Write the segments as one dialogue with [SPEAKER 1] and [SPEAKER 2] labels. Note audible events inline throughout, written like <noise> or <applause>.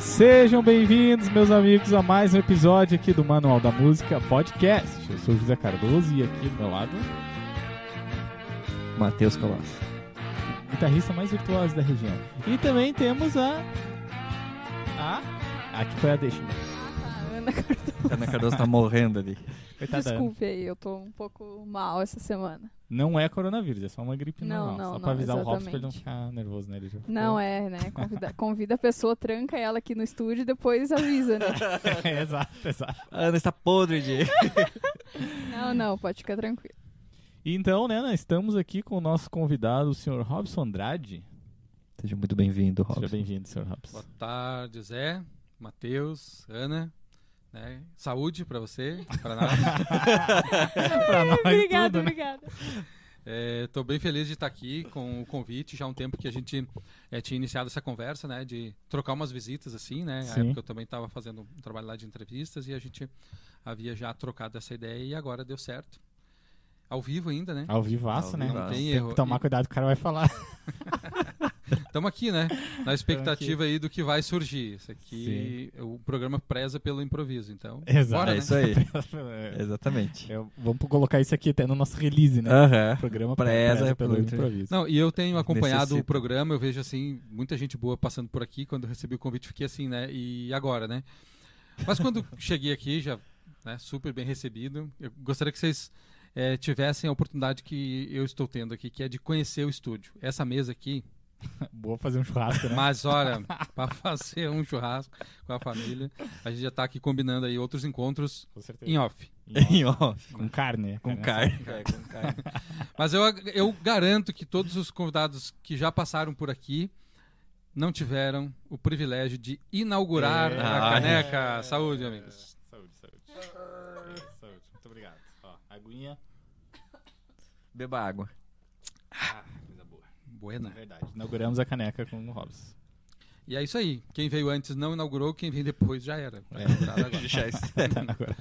[SPEAKER 1] Sejam bem-vindos, meus amigos, a mais um episódio aqui do Manual da Música Podcast. Eu sou o José Cardoso e aqui do meu lado,
[SPEAKER 2] Matheus Colossi.
[SPEAKER 1] o guitarrista mais virtuoso da região. E também temos a. A. Aqui foi a deixa.
[SPEAKER 3] Ana Cardoso. <laughs>
[SPEAKER 2] Ana Cardoso tá morrendo ali.
[SPEAKER 1] Coitada.
[SPEAKER 3] Desculpe aí, eu tô um pouco mal essa semana.
[SPEAKER 1] Não é coronavírus, é só uma gripe
[SPEAKER 3] Não,
[SPEAKER 1] normal.
[SPEAKER 3] não,
[SPEAKER 1] só
[SPEAKER 3] não,
[SPEAKER 1] pra avisar o Robson pra ele não
[SPEAKER 3] exatamente.
[SPEAKER 1] ficar nervoso, né? Ele
[SPEAKER 3] Não é, né? Convida, convida a pessoa, tranca ela aqui no estúdio e depois avisa, né? <laughs>
[SPEAKER 1] é, exato, exato.
[SPEAKER 2] A Ana está podre de. <laughs>
[SPEAKER 3] Não, não, pode ficar tranquilo.
[SPEAKER 1] E Então, né, nós estamos aqui com o nosso convidado, o senhor Robson Andrade.
[SPEAKER 2] Seja muito bem-vindo,
[SPEAKER 1] Seja
[SPEAKER 2] Robson.
[SPEAKER 1] bem-vindo, senhor Robson.
[SPEAKER 4] Boa tarde, Zé, Matheus, Ana. Né? Saúde pra você, pra nós. <laughs>
[SPEAKER 1] pra nós
[SPEAKER 3] obrigada,
[SPEAKER 1] tudo, né?
[SPEAKER 3] obrigada.
[SPEAKER 4] Estou bem feliz de estar aqui com o convite. Já há um tempo que a gente eh, tinha iniciado essa conversa, né? De trocar umas visitas, assim, né?
[SPEAKER 1] Sim.
[SPEAKER 4] Na época eu também estava fazendo um trabalho lá de entrevistas e a gente havia já trocado essa ideia e agora deu certo. Ao vivo ainda, né?
[SPEAKER 1] Ao vivaço,
[SPEAKER 2] Ao
[SPEAKER 1] né?
[SPEAKER 2] vivaço.
[SPEAKER 4] Não tem
[SPEAKER 1] Tem
[SPEAKER 4] erro.
[SPEAKER 1] que tomar
[SPEAKER 4] E-
[SPEAKER 1] cuidado que o cara vai falar. <laughs>
[SPEAKER 4] Estamos aqui, né? Na expectativa aí do que vai surgir. Isso aqui, o programa preza pelo improviso, então.
[SPEAKER 1] Exato.
[SPEAKER 4] Bora,
[SPEAKER 2] É
[SPEAKER 4] né?
[SPEAKER 2] isso aí. <laughs>
[SPEAKER 1] É,
[SPEAKER 2] Exatamente.
[SPEAKER 1] é, vamos colocar isso aqui até no nosso release, né? O programa
[SPEAKER 2] Preza
[SPEAKER 1] preza pelo
[SPEAKER 2] pelo
[SPEAKER 1] improviso.
[SPEAKER 4] Não, e eu tenho acompanhado
[SPEAKER 2] Necessita.
[SPEAKER 4] o programa, eu vejo assim, muita gente boa passando por aqui. Quando eu recebi o convite, fiquei assim, né? E agora, né? Mas quando <laughs> cheguei aqui, já né, super bem recebido, eu gostaria que vocês eh, tivessem a oportunidade que eu estou tendo aqui, que é de conhecer o estúdio. Essa mesa aqui, <laughs>
[SPEAKER 1] Boa fazer um churrasco, né?
[SPEAKER 4] mas olha, <laughs> para fazer um churrasco com a família, a gente já está aqui combinando aí outros encontros
[SPEAKER 1] Com certeza.
[SPEAKER 4] em off.
[SPEAKER 2] Em off.
[SPEAKER 1] Com carne.
[SPEAKER 2] Com
[SPEAKER 1] carne.
[SPEAKER 2] carne.
[SPEAKER 4] É, com carne. <laughs> Mas eu, eu garanto que todos os convidados que já passaram por aqui não tiveram o privilégio de inaugurar
[SPEAKER 1] É.
[SPEAKER 4] a caneca. Saúde, amigos.
[SPEAKER 1] Saúde, saúde. É, saúde. Muito obrigado. Ó, aguinha.
[SPEAKER 2] Beba água.
[SPEAKER 1] Ah.
[SPEAKER 4] Buena.
[SPEAKER 1] É verdade. Inauguramos a caneca com o Robson.
[SPEAKER 4] E é isso aí. Quem veio antes não inaugurou, quem vem depois já era. Tá
[SPEAKER 1] É.
[SPEAKER 4] agora. <laughs>
[SPEAKER 2] Já está. <laughs>
[SPEAKER 1] Agora.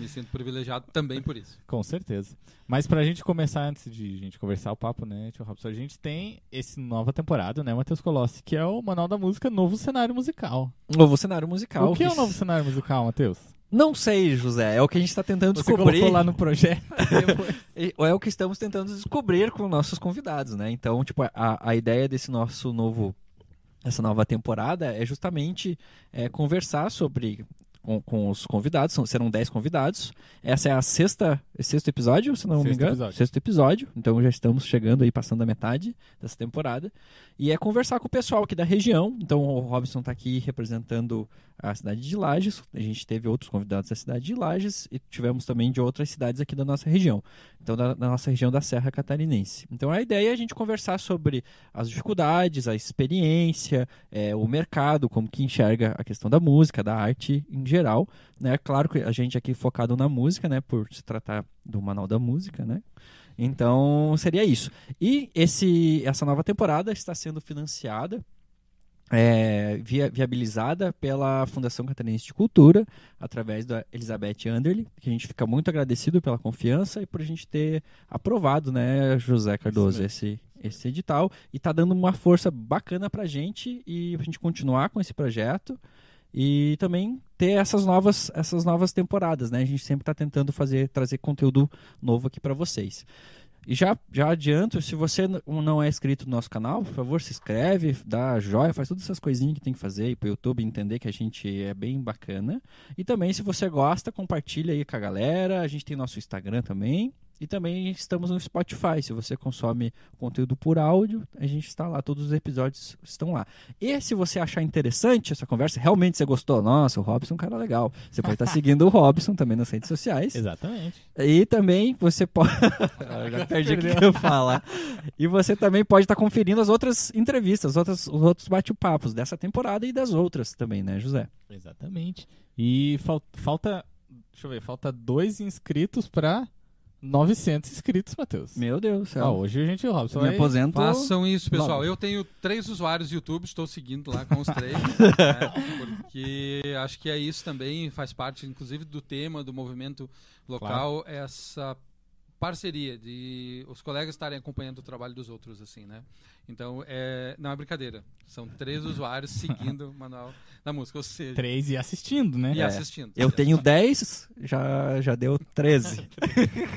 [SPEAKER 4] Me sinto privilegiado também por isso.
[SPEAKER 1] Com certeza. Mas pra gente começar, antes de a gente conversar o papo, né, tio Robson, a gente tem esse nova temporada, né, Matheus Colossi, que é o Manual da Música Novo Cenário Musical.
[SPEAKER 2] Novo cenário musical.
[SPEAKER 1] o que é o novo cenário musical, Matheus?
[SPEAKER 2] Não sei, José. É o que a gente está tentando
[SPEAKER 1] Você
[SPEAKER 2] descobrir.
[SPEAKER 1] colocou lá no projeto. <laughs>
[SPEAKER 2] E- É o que estamos tentando descobrir com nossos convidados, né? Então, tipo, a, a ideia desse nosso novo, essa nova temporada é justamente é, conversar sobre com, com os convidados. São, serão 10 convidados. Essa é a sexta, sexto episódio, se não me
[SPEAKER 1] Sexto
[SPEAKER 2] engano.
[SPEAKER 1] episódio.
[SPEAKER 2] Sexto episódio. Então já estamos chegando aí, passando a metade dessa temporada. E é conversar com o pessoal aqui da região. Então o Robson está aqui representando a cidade de Lages. A gente teve outros convidados da cidade de Lages e tivemos também de outras cidades aqui da nossa região. Então, da, da nossa região da Serra Catarinense. Então, a ideia é a gente conversar sobre as dificuldades, a experiência, é, o mercado, como que enxerga a questão da música, da arte em geral. Né? Claro que a gente aqui focado na música, né? Por se tratar do Manual da Música, né? Então, seria isso. E esse, essa nova temporada está sendo financiada é, via- viabilizada pela Fundação Catarinense de Cultura, através da Elizabeth Anderle, que a gente fica muito agradecido pela confiança e por a gente ter aprovado, né, José Cardoso, esse, esse edital. E tá dando uma força bacana pra gente e pra gente continuar com esse projeto e também ter essas novas, essas novas temporadas, né? A gente sempre está tentando fazer, trazer conteúdo novo aqui para vocês. E já, já adianto, se você não é inscrito no nosso canal, por favor, se inscreve, dá joia, faz todas essas coisinhas que tem que fazer aí pro YouTube entender que a gente é bem bacana. E também, se você gosta, compartilha aí com a galera. A gente tem nosso Instagram também. E também estamos no Spotify. Se você consome conteúdo por áudio, a gente está lá, todos os episódios estão lá. E se você achar interessante essa conversa, realmente você gostou, nossa, o Robson é um cara legal. Você pode estar <laughs> seguindo o Robson também nas redes sociais.
[SPEAKER 1] Exatamente.
[SPEAKER 2] E também você pode. Eu <laughs> já perdi o que eu falar. E você também pode estar conferindo as outras entrevistas, as outras, os outros bate-papos dessa temporada e das outras também, né, José?
[SPEAKER 1] Exatamente. E fal- falta, deixa eu ver, falta dois inscritos pra 900 inscritos, Matheus.
[SPEAKER 2] Meu Deus do céu.
[SPEAKER 1] Ó, hoje a gente, Robson,
[SPEAKER 2] me
[SPEAKER 1] vai-
[SPEAKER 2] aposento.
[SPEAKER 4] Façam isso, pessoal.
[SPEAKER 1] Nove.
[SPEAKER 4] Eu tenho três usuários do YouTube, estou seguindo lá com os três. <laughs> né, porque acho que é isso também, faz parte, inclusive, do tema do movimento local, essa parceria, de os colegas estarem acompanhando o trabalho dos outros, assim, né? Então, é, não é brincadeira. São três <laughs> usuários seguindo o manual da música, ou seja,
[SPEAKER 1] Três e assistindo, né?
[SPEAKER 4] e
[SPEAKER 2] É.
[SPEAKER 4] assistindo.
[SPEAKER 2] Eu tenho 10, já, já deu 13.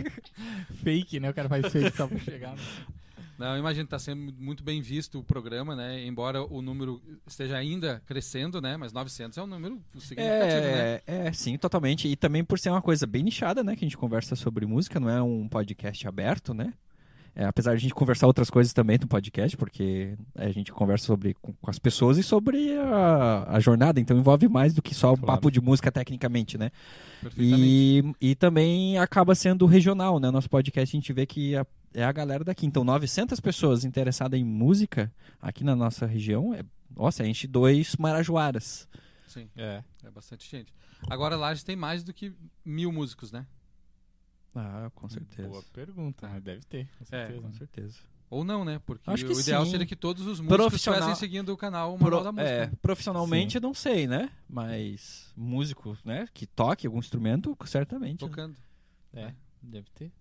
[SPEAKER 2] <laughs>
[SPEAKER 1] Fake, né? O cara faz fake só pra chegar. no-
[SPEAKER 4] Não, eu imagino que está sendo muito bem visto o programa, né? Embora o número esteja ainda crescendo, né? Mas 900 é um número significativo, né?
[SPEAKER 2] É, é, sim, totalmente. E também por ser uma coisa bem nichada, né? Que a gente conversa sobre música, não é um podcast aberto, né? É, apesar de a gente conversar outras coisas também no podcast, porque a gente conversa sobre com, com as pessoas e sobre a, a jornada, então envolve mais do que só o
[SPEAKER 1] Claro.
[SPEAKER 2] papo de música tecnicamente, né? E, e também acaba sendo regional, né? Nosso podcast a gente vê que a- é a galera daqui. Então, 900 pessoas interessadas em música aqui na nossa região, é, nossa, enche dois Marajoaras.
[SPEAKER 4] Sim,
[SPEAKER 1] É.
[SPEAKER 4] é bastante gente. Agora Lages tem mais do que mil músicos, né?
[SPEAKER 2] Ah, com certeza.
[SPEAKER 1] Boa pergunta, mas deve ter, com
[SPEAKER 4] É,
[SPEAKER 1] certeza.
[SPEAKER 2] Com certeza.
[SPEAKER 4] Ou não, né? Porque
[SPEAKER 2] Acho que
[SPEAKER 4] o ideal
[SPEAKER 2] sim.
[SPEAKER 4] seria que todos os músicos
[SPEAKER 2] Profissional-
[SPEAKER 4] estivessem seguindo o canal Manual
[SPEAKER 2] Pro-
[SPEAKER 4] da Música.
[SPEAKER 2] é, profissionalmente, não sei, né? Mas músico, né? Que toque algum instrumento, certamente. né?
[SPEAKER 4] Tocando.
[SPEAKER 1] É, deve ter.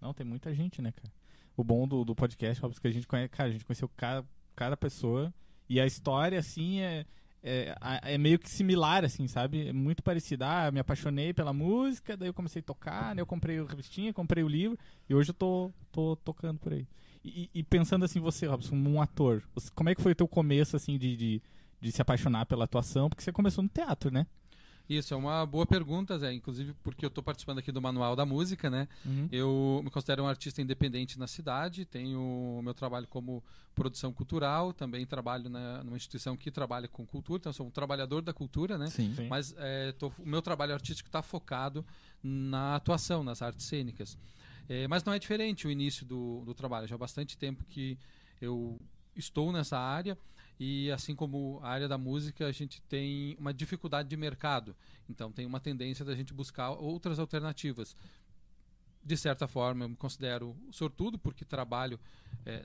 [SPEAKER 1] Não, tem muita gente, né, cara? O bom do, do podcast, óbvio, que a gente conhece, cara, a gente conheceu cada, cada pessoa e a história, assim, é, é, é meio que similar, assim, sabe? É muito parecida. Ah, me apaixonei pela música, daí eu comecei a tocar, né? Eu comprei a revistinha, comprei o livro e hoje eu tô, tô tocando por aí. E, e pensando assim, você, Robson, um ator, você- como é que foi o teu começo, assim, de, de, de se apaixonar pela atuação? Porque você começou no teatro, né?
[SPEAKER 4] Isso, é uma boa pergunta, Zé. Inclusive porque eu estou participando aqui do Manual da Música, né? Eu me considero um artista independente na cidade, tenho o meu trabalho como produção cultural, também trabalho na, numa instituição que trabalha com cultura, então sou um trabalhador da cultura, né?
[SPEAKER 2] Sim.
[SPEAKER 1] Sim.
[SPEAKER 4] Mas é, tô- o meu trabalho artístico está focado na atuação, nas artes cênicas. É, mas não é diferente o início do, do trabalho. Já há bastante tempo que eu estou nessa área e assim como a área da música, a gente tem uma dificuldade de mercado. Então tem uma tendência da gente buscar outras alternativas. De certa forma, eu me considero sortudo porque trabalho é,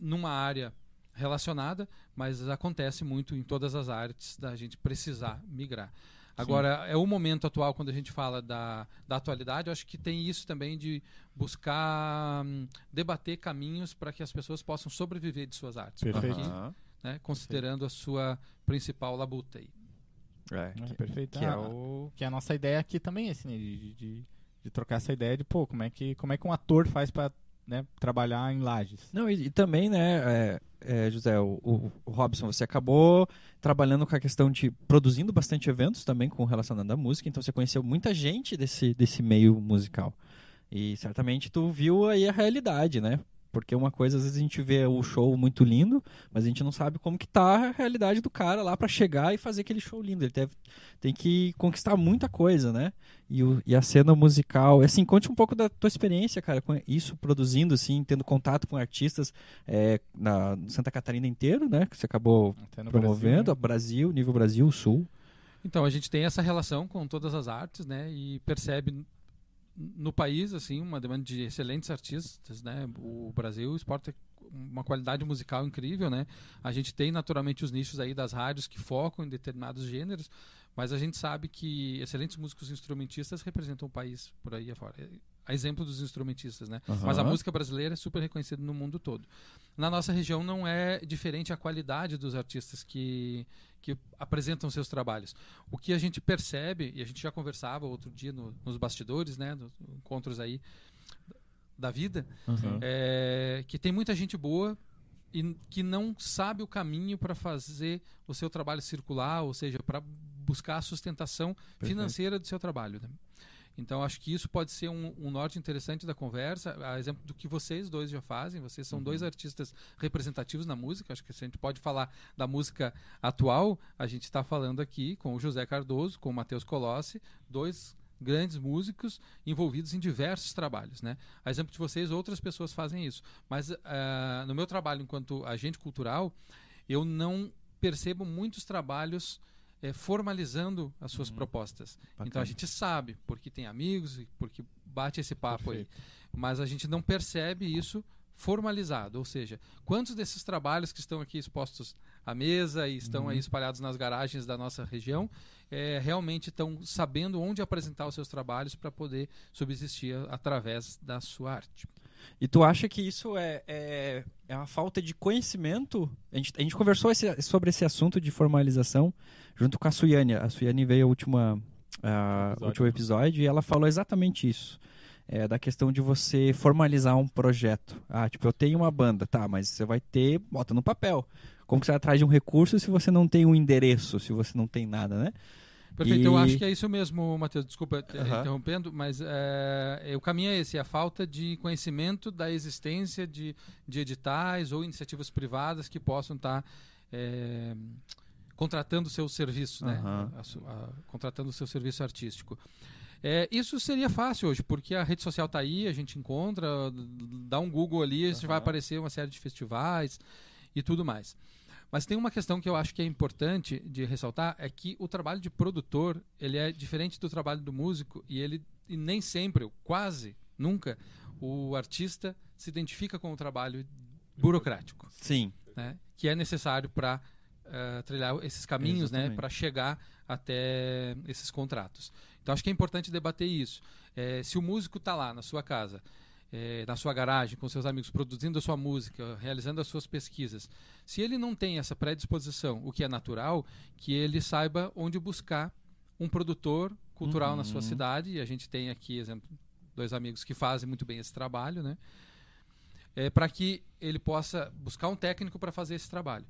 [SPEAKER 4] numa área relacionada, mas acontece muito em todas as artes da gente precisar migrar. Agora, é o momento atual, quando a gente fala da, da atualidade, eu acho que tem isso também de buscar hum, debater caminhos para que as pessoas possam sobreviver de suas artes.
[SPEAKER 1] Perfeito.
[SPEAKER 2] Aham.
[SPEAKER 4] Né, considerando a sua principal labuta aí.
[SPEAKER 2] É,
[SPEAKER 1] É,
[SPEAKER 2] que-
[SPEAKER 1] perfeito.
[SPEAKER 2] que é
[SPEAKER 1] Ah,
[SPEAKER 2] o-
[SPEAKER 1] que é a nossa ideia aqui também, assim, né, de, de- de, trocar essa ideia de, pô, como é que, como é que um ator faz pra né, trabalhar em lajes?
[SPEAKER 2] Não, e, e também, né, é, é, José, o, o- o Robson, você acabou trabalhando com a questão de produzindo bastante eventos também com relacionado à música, então você conheceu muita gente desse, desse meio musical. E certamente tu viu aí a realidade, né? Porque uma coisa, às vezes a gente vê o show muito lindo, mas a gente não sabe como que tá a realidade do cara lá pra chegar e fazer aquele show lindo. Ele deve, tem que conquistar muita coisa, né? E, o- e a cena musical, assim, conte um pouco da tua experiência, cara, com isso, produzindo, assim, tendo contato com artistas é, na Santa Catarina inteiro, né? Que você acabou promovendo,
[SPEAKER 1] Brasil, né?
[SPEAKER 2] Brasil, nível Brasil, Sul.
[SPEAKER 4] Então, a gente tem essa relação com todas as artes, né? E percebe no país, assim, uma demanda de excelentes artistas, né? O Brasil exporta uma qualidade musical incrível, né? A gente tem naturalmente os nichos aí das rádios que focam em determinados gêneros, mas a gente sabe que excelentes músicos instrumentistas representam o país por aí afora. A exemplo dos instrumentistas, né? Mas a música brasileira é super reconhecida no mundo todo. Na nossa região não é diferente a qualidade dos artistas que, que apresentam seus trabalhos. O que a gente percebe, e a gente já conversava outro dia no- nos bastidores, né, nos encontros aí da vida,
[SPEAKER 2] Uhum.
[SPEAKER 4] é que tem muita gente boa e que não sabe o caminho para fazer o seu trabalho circular, ou seja, para buscar a sustentação financeira do seu trabalho. né? Então, acho que isso pode ser um, um norte interessante da conversa, a exemplo do que vocês dois já fazem. Vocês são dois artistas representativos na música. Acho que se a gente pode falar da música atual, a gente está falando aqui com o José Cardoso, com o Matheus Colossi, dois grandes músicos envolvidos em diversos trabalhos, né? A exemplo de vocês, outras pessoas fazem isso. Mas ah, no meu trabalho enquanto agente cultural, eu não percebo muitos trabalhos eh, formalizando as suas propostas. Então a
[SPEAKER 2] Bacana.
[SPEAKER 4] gente sabe, porque tem amigos, e porque bate esse papo aí.
[SPEAKER 1] Perfeito.
[SPEAKER 4] Mas a gente não percebe isso formalizado, ou seja, quantos desses trabalhos que estão aqui expostos à mesa e estão
[SPEAKER 1] Uhum.
[SPEAKER 4] aí espalhados nas garagens da nossa região é, realmente estão sabendo onde apresentar os seus trabalhos para poder subsistir através da sua arte.
[SPEAKER 2] E tu acha que isso é, é, é uma falta de conhecimento? A gente, a gente conversou esse- sobre esse assunto de formalização junto com a Suiane. A Suiane veio ao última, ah,
[SPEAKER 1] Episódio,
[SPEAKER 2] último
[SPEAKER 1] né?
[SPEAKER 2] episódio e ela falou exatamente isso. É, da questão de você formalizar um projeto. Ah, tipo, eu tenho uma banda, tá, mas você vai ter, bota no papel. Como que você vai atrás de um recurso se você não tem um endereço, se você não tem nada, né?
[SPEAKER 4] Perfeito, eu
[SPEAKER 2] E-
[SPEAKER 4] acho que é isso mesmo, Matheus. Desculpa interrompendo, mas é, o caminho é esse: a falta de conhecimento da existência de, de editais ou iniciativas privadas que possam estar é, contratando o seu serviço, né? A a- contratando o seu serviço artístico. É, isso seria fácil hoje, porque a rede social está aí, a gente encontra, dá um Google ali,
[SPEAKER 1] Aham.
[SPEAKER 4] vai aparecer uma série de festivais e tudo mais. Mas tem uma questão que eu acho que é importante de ressaltar, é que o trabalho de produtor, ele é diferente do trabalho do músico e ele e nem sempre, quase nunca, o artista se identifica com o trabalho burocrático,
[SPEAKER 2] Sim.
[SPEAKER 4] né? Que é necessário para trilhar esses caminhos, né?
[SPEAKER 2] Exatamente.
[SPEAKER 4] Para chegar até esses contratos. Então acho que é importante debater isso. É, se o músico está lá na sua casa, é, na sua garagem, com seus amigos, produzindo a sua música, realizando as suas pesquisas, se ele não tem essa predisposição, o que é natural, que ele saiba onde buscar um produtor cultural na sua
[SPEAKER 2] Uhum.
[SPEAKER 4] cidade. E a gente tem aqui, exemplo, dois amigos que fazem muito bem esse trabalho, né? É, para que ele possa buscar um técnico para fazer esse trabalho.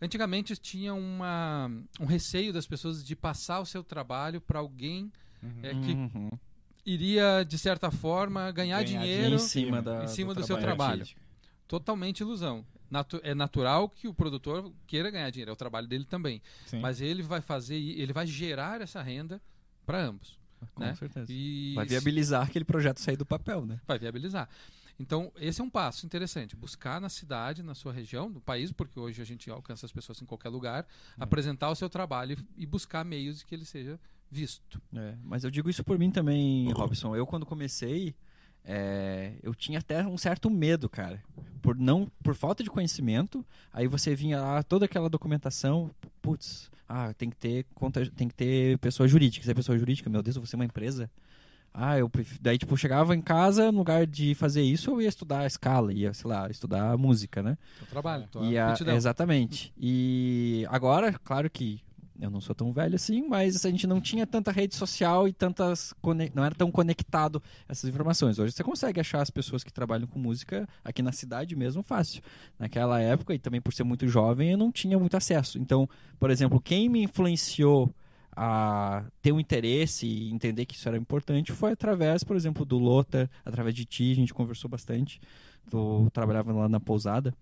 [SPEAKER 4] Antigamente tinha uma, um receio das pessoas de passar o seu trabalho para alguém
[SPEAKER 1] Uhum.
[SPEAKER 4] é, que
[SPEAKER 2] Uhum.
[SPEAKER 4] Iria, de certa forma, ganhar,
[SPEAKER 1] Ganhar
[SPEAKER 4] dinheiro
[SPEAKER 2] em cima, da,
[SPEAKER 4] em cima do seu trabalho.
[SPEAKER 2] artístico.
[SPEAKER 4] totalmente ilusão. Natu- é natural que o produtor queira ganhar dinheiro, é o trabalho dele também.
[SPEAKER 1] Sim.
[SPEAKER 4] Mas ele vai fazer, ele vai gerar essa renda para ambos.
[SPEAKER 2] Com
[SPEAKER 4] né?
[SPEAKER 2] certeza.
[SPEAKER 4] E
[SPEAKER 2] Vai viabilizar aquele projeto sair do papel, né?
[SPEAKER 4] vai viabilizar. Então, esse é um passo interessante. Buscar na cidade, na sua região, no país, porque hoje a gente alcança as pessoas em qualquer lugar, apresentar o seu trabalho e, e buscar meios de que ele seja visto.
[SPEAKER 2] É, mas eu digo isso por mim também, Robson. Eu quando comecei, é, eu tinha até um certo medo, cara, por não, por falta de conhecimento. Aí você vinha lá toda aquela documentação, putz, ah, tem que ter conta, tem que ter pessoa jurídica. Se é pessoa jurídica, meu Deus, eu vou ser uma empresa. Ah, eu daí tipo chegava em casa, no lugar de fazer isso, eu ia estudar a escala, ia, sei lá, estudar música, né?
[SPEAKER 4] Seu trabalho, tua
[SPEAKER 2] E a- exatamente. E agora, claro que eu não sou tão velho assim, mas a gente não tinha tanta rede social e tantas não era tão conectado essas informações. Hoje você consegue achar as pessoas que trabalham com música aqui na cidade mesmo fácil. Naquela época e também por ser muito jovem, eu não tinha muito acesso. Então, por exemplo, quem me influenciou a ter um interesse e entender que isso era importante foi através, por exemplo, do Lota, através de ti, a gente conversou bastante. Tu trabalhava lá na pousada.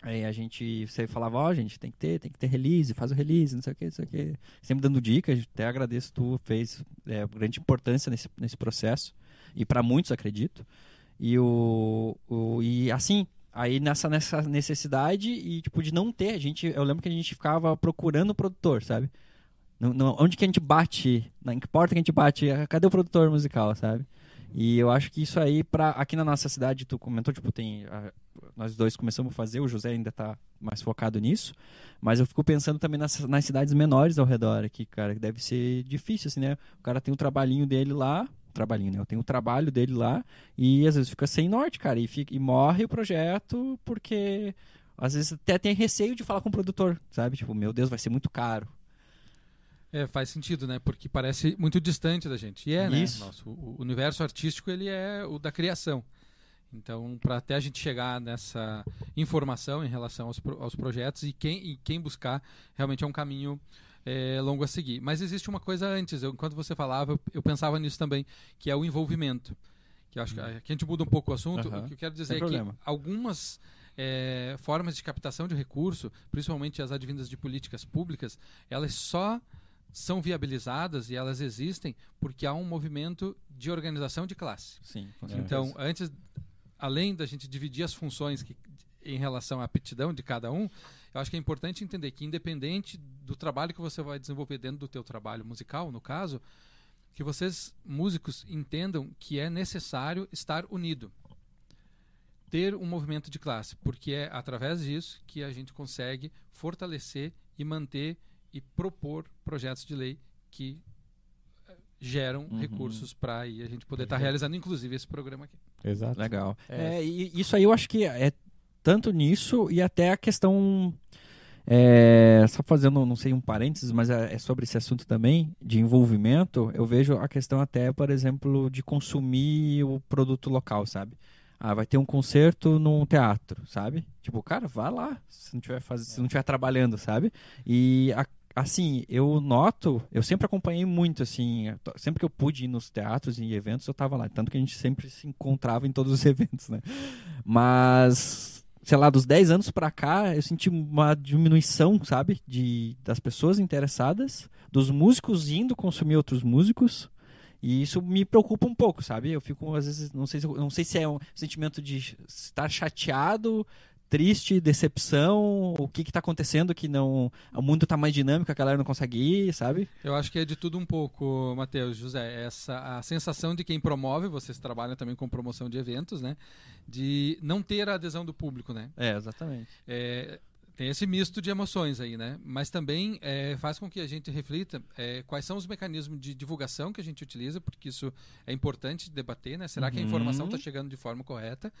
[SPEAKER 2] Aí a gente você falava, ó, gente, tem que ter, tem que ter release, faz o release, não sei o que, não sei o que. Sempre dando dicas, até agradeço tu, fez é, grande importância nesse, nesse processo. E para muitos, acredito. E o, o e assim, aí nessa, nessa necessidade e tipo de não ter, a gente, eu lembro que a gente ficava procurando o produtor, sabe? No, no- onde que a gente bate, na que porta que a gente bate, cadê o produtor musical, sabe? E eu acho que isso aí, pra, aqui na nossa cidade, tu comentou, tipo, tem. a- nós dois começamos a fazer, o José ainda tá mais focado nisso. Mas eu fico pensando também nas, nas cidades menores ao redor aqui, cara, que deve ser difícil, assim, né? O cara tem o trabalhinho dele lá, trabalhinho, né? Eu tenho o trabalho dele lá, e às vezes fica sem norte, cara, e, fica, e morre o projeto porque. Às vezes até tem receio de falar com o produtor, sabe? Tipo, meu Deus, vai ser muito caro.
[SPEAKER 4] É, faz sentido, né? Porque parece muito distante da gente. E é, né?
[SPEAKER 2] Isso.
[SPEAKER 4] Nosso, o universo artístico, ele é o da criação. Então, para até a gente chegar nessa informação em relação aos, pro- aos projetos e quem, e quem buscar, realmente é um caminho é, longo a seguir. Mas existe uma coisa antes. Eu, enquanto você falava, eu, eu pensava nisso também, que é o envolvimento. Que acho que aqui a gente muda um pouco o assunto.
[SPEAKER 2] Aham.
[SPEAKER 4] O que eu quero dizer
[SPEAKER 2] Sem
[SPEAKER 4] é que algumas é, formas de captação de recurso, principalmente as advindas de políticas públicas, elas só são viabilizadas e elas existem porque há um movimento de organização de classe.
[SPEAKER 2] Sim,
[SPEAKER 4] Então, antes, além da gente dividir as funções que, em relação à aptidão de cada um, eu acho que é importante entender que independente do trabalho que você vai desenvolver dentro do teu trabalho musical, no caso, que vocês músicos entendam que é necessário estar unido. ter um movimento de classe, porque é através disso que a gente consegue fortalecer e manter e propor projetos de lei que eh, geram
[SPEAKER 2] Uhum.
[SPEAKER 4] recursos para a gente poder estar
[SPEAKER 1] Perfeito.
[SPEAKER 4] realizando, inclusive, esse programa aqui.
[SPEAKER 1] Exato.
[SPEAKER 2] Legal.
[SPEAKER 1] É.
[SPEAKER 2] É, e isso aí eu acho que é tanto nisso e até a questão. é, só fazendo, não sei, um parênteses, mas é, é sobre esse assunto também, de envolvimento. Eu vejo a questão até, por exemplo, de consumir o produto local, sabe? Ah, vai ter um concerto num teatro, sabe? Tipo, cara, vá lá, se não tiver, faz... se não tiver trabalhando, sabe? E a- assim, eu noto, eu sempre acompanhei muito, assim, sempre que eu pude ir nos teatros e eventos, eu tava lá. Tanto que a gente sempre se encontrava em todos os <laughs> eventos, né? Mas, sei lá, dos 10 anos pra cá, eu senti uma diminuição, sabe? De, das pessoas interessadas, dos músicos indo consumir outros músicos. E isso me preocupa um pouco, sabe? Eu fico, às vezes, não sei se, não sei se é um sentimento de estar chateado, triste, decepção, o que que tá acontecendo que não... O mundo tá mais dinâmico, a galera não consegue ir, sabe?
[SPEAKER 4] Eu acho que é de tudo um pouco, Matheus, José. Essa a sensação de quem promove, vocês trabalham também com promoção de eventos, né? De não ter a adesão do público, né?
[SPEAKER 2] É, exatamente.
[SPEAKER 4] É, tem esse misto de emoções aí, né? Mas também é, faz com que a gente reflita é, quais são os mecanismos de divulgação que a gente utiliza, porque isso é importante debater, né? Será que a
[SPEAKER 2] Uhum.
[SPEAKER 4] informação está chegando de forma correta?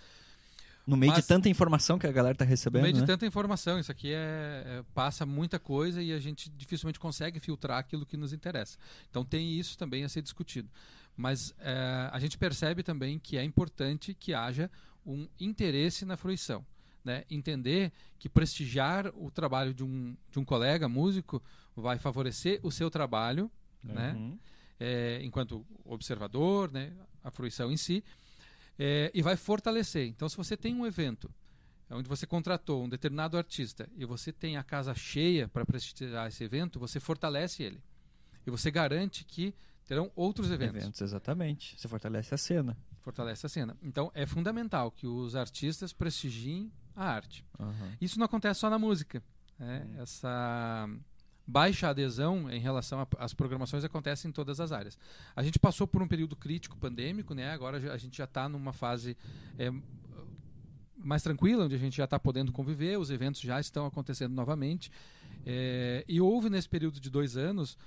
[SPEAKER 2] No meio
[SPEAKER 4] Mas-
[SPEAKER 2] de tanta informação que a galera tá
[SPEAKER 4] No
[SPEAKER 2] recebendo,
[SPEAKER 4] meio de
[SPEAKER 2] né?
[SPEAKER 4] tanta informação, isso aqui é, é- passa muita coisa e a gente dificilmente consegue filtrar aquilo que nos interessa. Então tem isso também a ser discutido. Mas é, a gente percebe também que é importante que haja um interesse na fruição. Né? Entender que prestigiar o trabalho de um, de um colega músico vai favorecer o seu trabalho, né?
[SPEAKER 2] Uhum.
[SPEAKER 4] é, enquanto observador, né, a fruição em si, é, e vai fortalecer. Então, se você tem um evento onde você contratou um determinado artista e você tem a casa cheia para prestigiar esse evento, você fortalece ele. E você garante que terão outros eventos.
[SPEAKER 2] Eventos, exatamente. Você fortalece a cena.
[SPEAKER 4] Fortalece a cena. Então, é fundamental que os artistas prestigiem a arte.
[SPEAKER 2] Uhum.
[SPEAKER 4] Isso não acontece só na música. né? Essa baixa adesão em relação às programações acontece em todas as áreas. A gente passou por um período crítico pandêmico, né? agora a gente já está numa fase é, mais tranquila, onde a gente já está podendo conviver, os eventos já estão acontecendo novamente. É, e houve nesse período de dois anos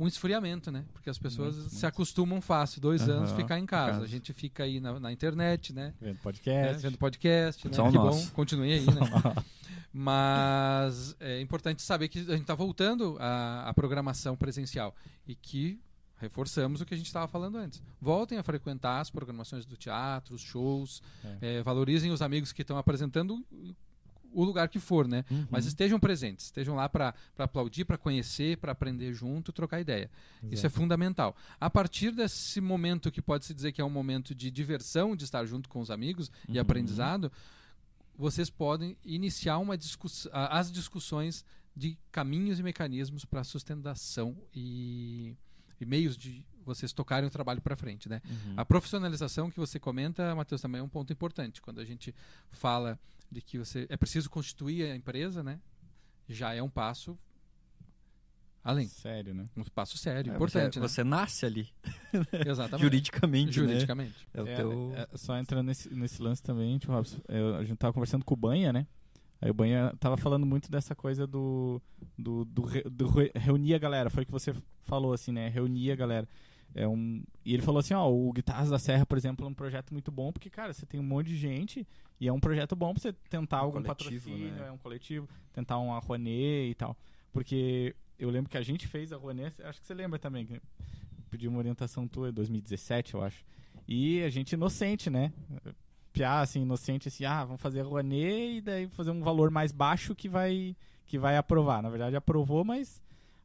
[SPEAKER 4] um esfriamento, né? Porque as pessoas
[SPEAKER 1] Muito,
[SPEAKER 4] se
[SPEAKER 1] muito.
[SPEAKER 4] acostumam fácil, dois
[SPEAKER 2] Aham,
[SPEAKER 4] anos ficar em casa.
[SPEAKER 2] casa.
[SPEAKER 4] A gente fica aí na, na internet, né?
[SPEAKER 1] Vendo
[SPEAKER 4] É,
[SPEAKER 1] podcast.
[SPEAKER 4] vendo podcast, né?
[SPEAKER 2] Só
[SPEAKER 4] que
[SPEAKER 2] nós.
[SPEAKER 4] bom, continue aí, <laughs> né? Mas é importante saber que a gente está voltando à, à programação presencial e que reforçamos o que a gente estava falando antes. Voltem a frequentar as programações do teatro, os shows, é, valorizem os amigos que estão apresentando o lugar que for, né?
[SPEAKER 2] Uhum.
[SPEAKER 4] Mas estejam presentes, estejam lá para aplaudir, para conhecer, para aprender junto, trocar ideia. Isso é fundamental. A partir desse momento que pode se dizer que é um momento de diversão, de estar junto com os amigos e
[SPEAKER 2] Uhum.
[SPEAKER 4] aprendizado, vocês podem iniciar uma discuss as discussões de caminhos e mecanismos para sustentação e, e meios de vocês tocarem o trabalho para frente, né?
[SPEAKER 2] Uhum.
[SPEAKER 4] A profissionalização que você comenta, Matheus, também é um ponto importante. Quando a gente fala de que você é preciso constituir a empresa, né? Já é um passo além,
[SPEAKER 1] Sério, né?
[SPEAKER 4] um passo sério,
[SPEAKER 2] É,
[SPEAKER 4] importante,
[SPEAKER 2] você,
[SPEAKER 4] né?
[SPEAKER 2] você nasce ali, <laughs>
[SPEAKER 4] Exatamente.
[SPEAKER 2] juridicamente, né?
[SPEAKER 4] Juridicamente.
[SPEAKER 2] É o
[SPEAKER 1] É,
[SPEAKER 2] teu...
[SPEAKER 1] é, só entrando nesse, nesse lance também, tipo, Robson, eu- a gente tava conversando com o Banha, né? Aí o Banha tava falando muito dessa coisa do, do, do, re- do re- reunir a galera. Foi o que você falou, assim, né? Reunir a galera. É um... E ele falou assim, ó, o Guitarras da Serra, por exemplo, é um projeto muito bom, porque, cara, você tem um monte de gente e é um projeto bom pra você tentar algum
[SPEAKER 2] coletivo,
[SPEAKER 1] patrocínio,
[SPEAKER 2] né?
[SPEAKER 1] é um coletivo, tentar uma Rouanet e tal. Porque eu lembro que a gente fez a Rouanet, acho que você lembra também, que pedi uma orientação tua em 2017, eu acho. E a gente inocente, né? Piar, assim, inocente, assim, ah, vamos fazer a Rouanet e daí fazer um valor mais baixo que vai, que vai aprovar. Na verdade, aprovou, mas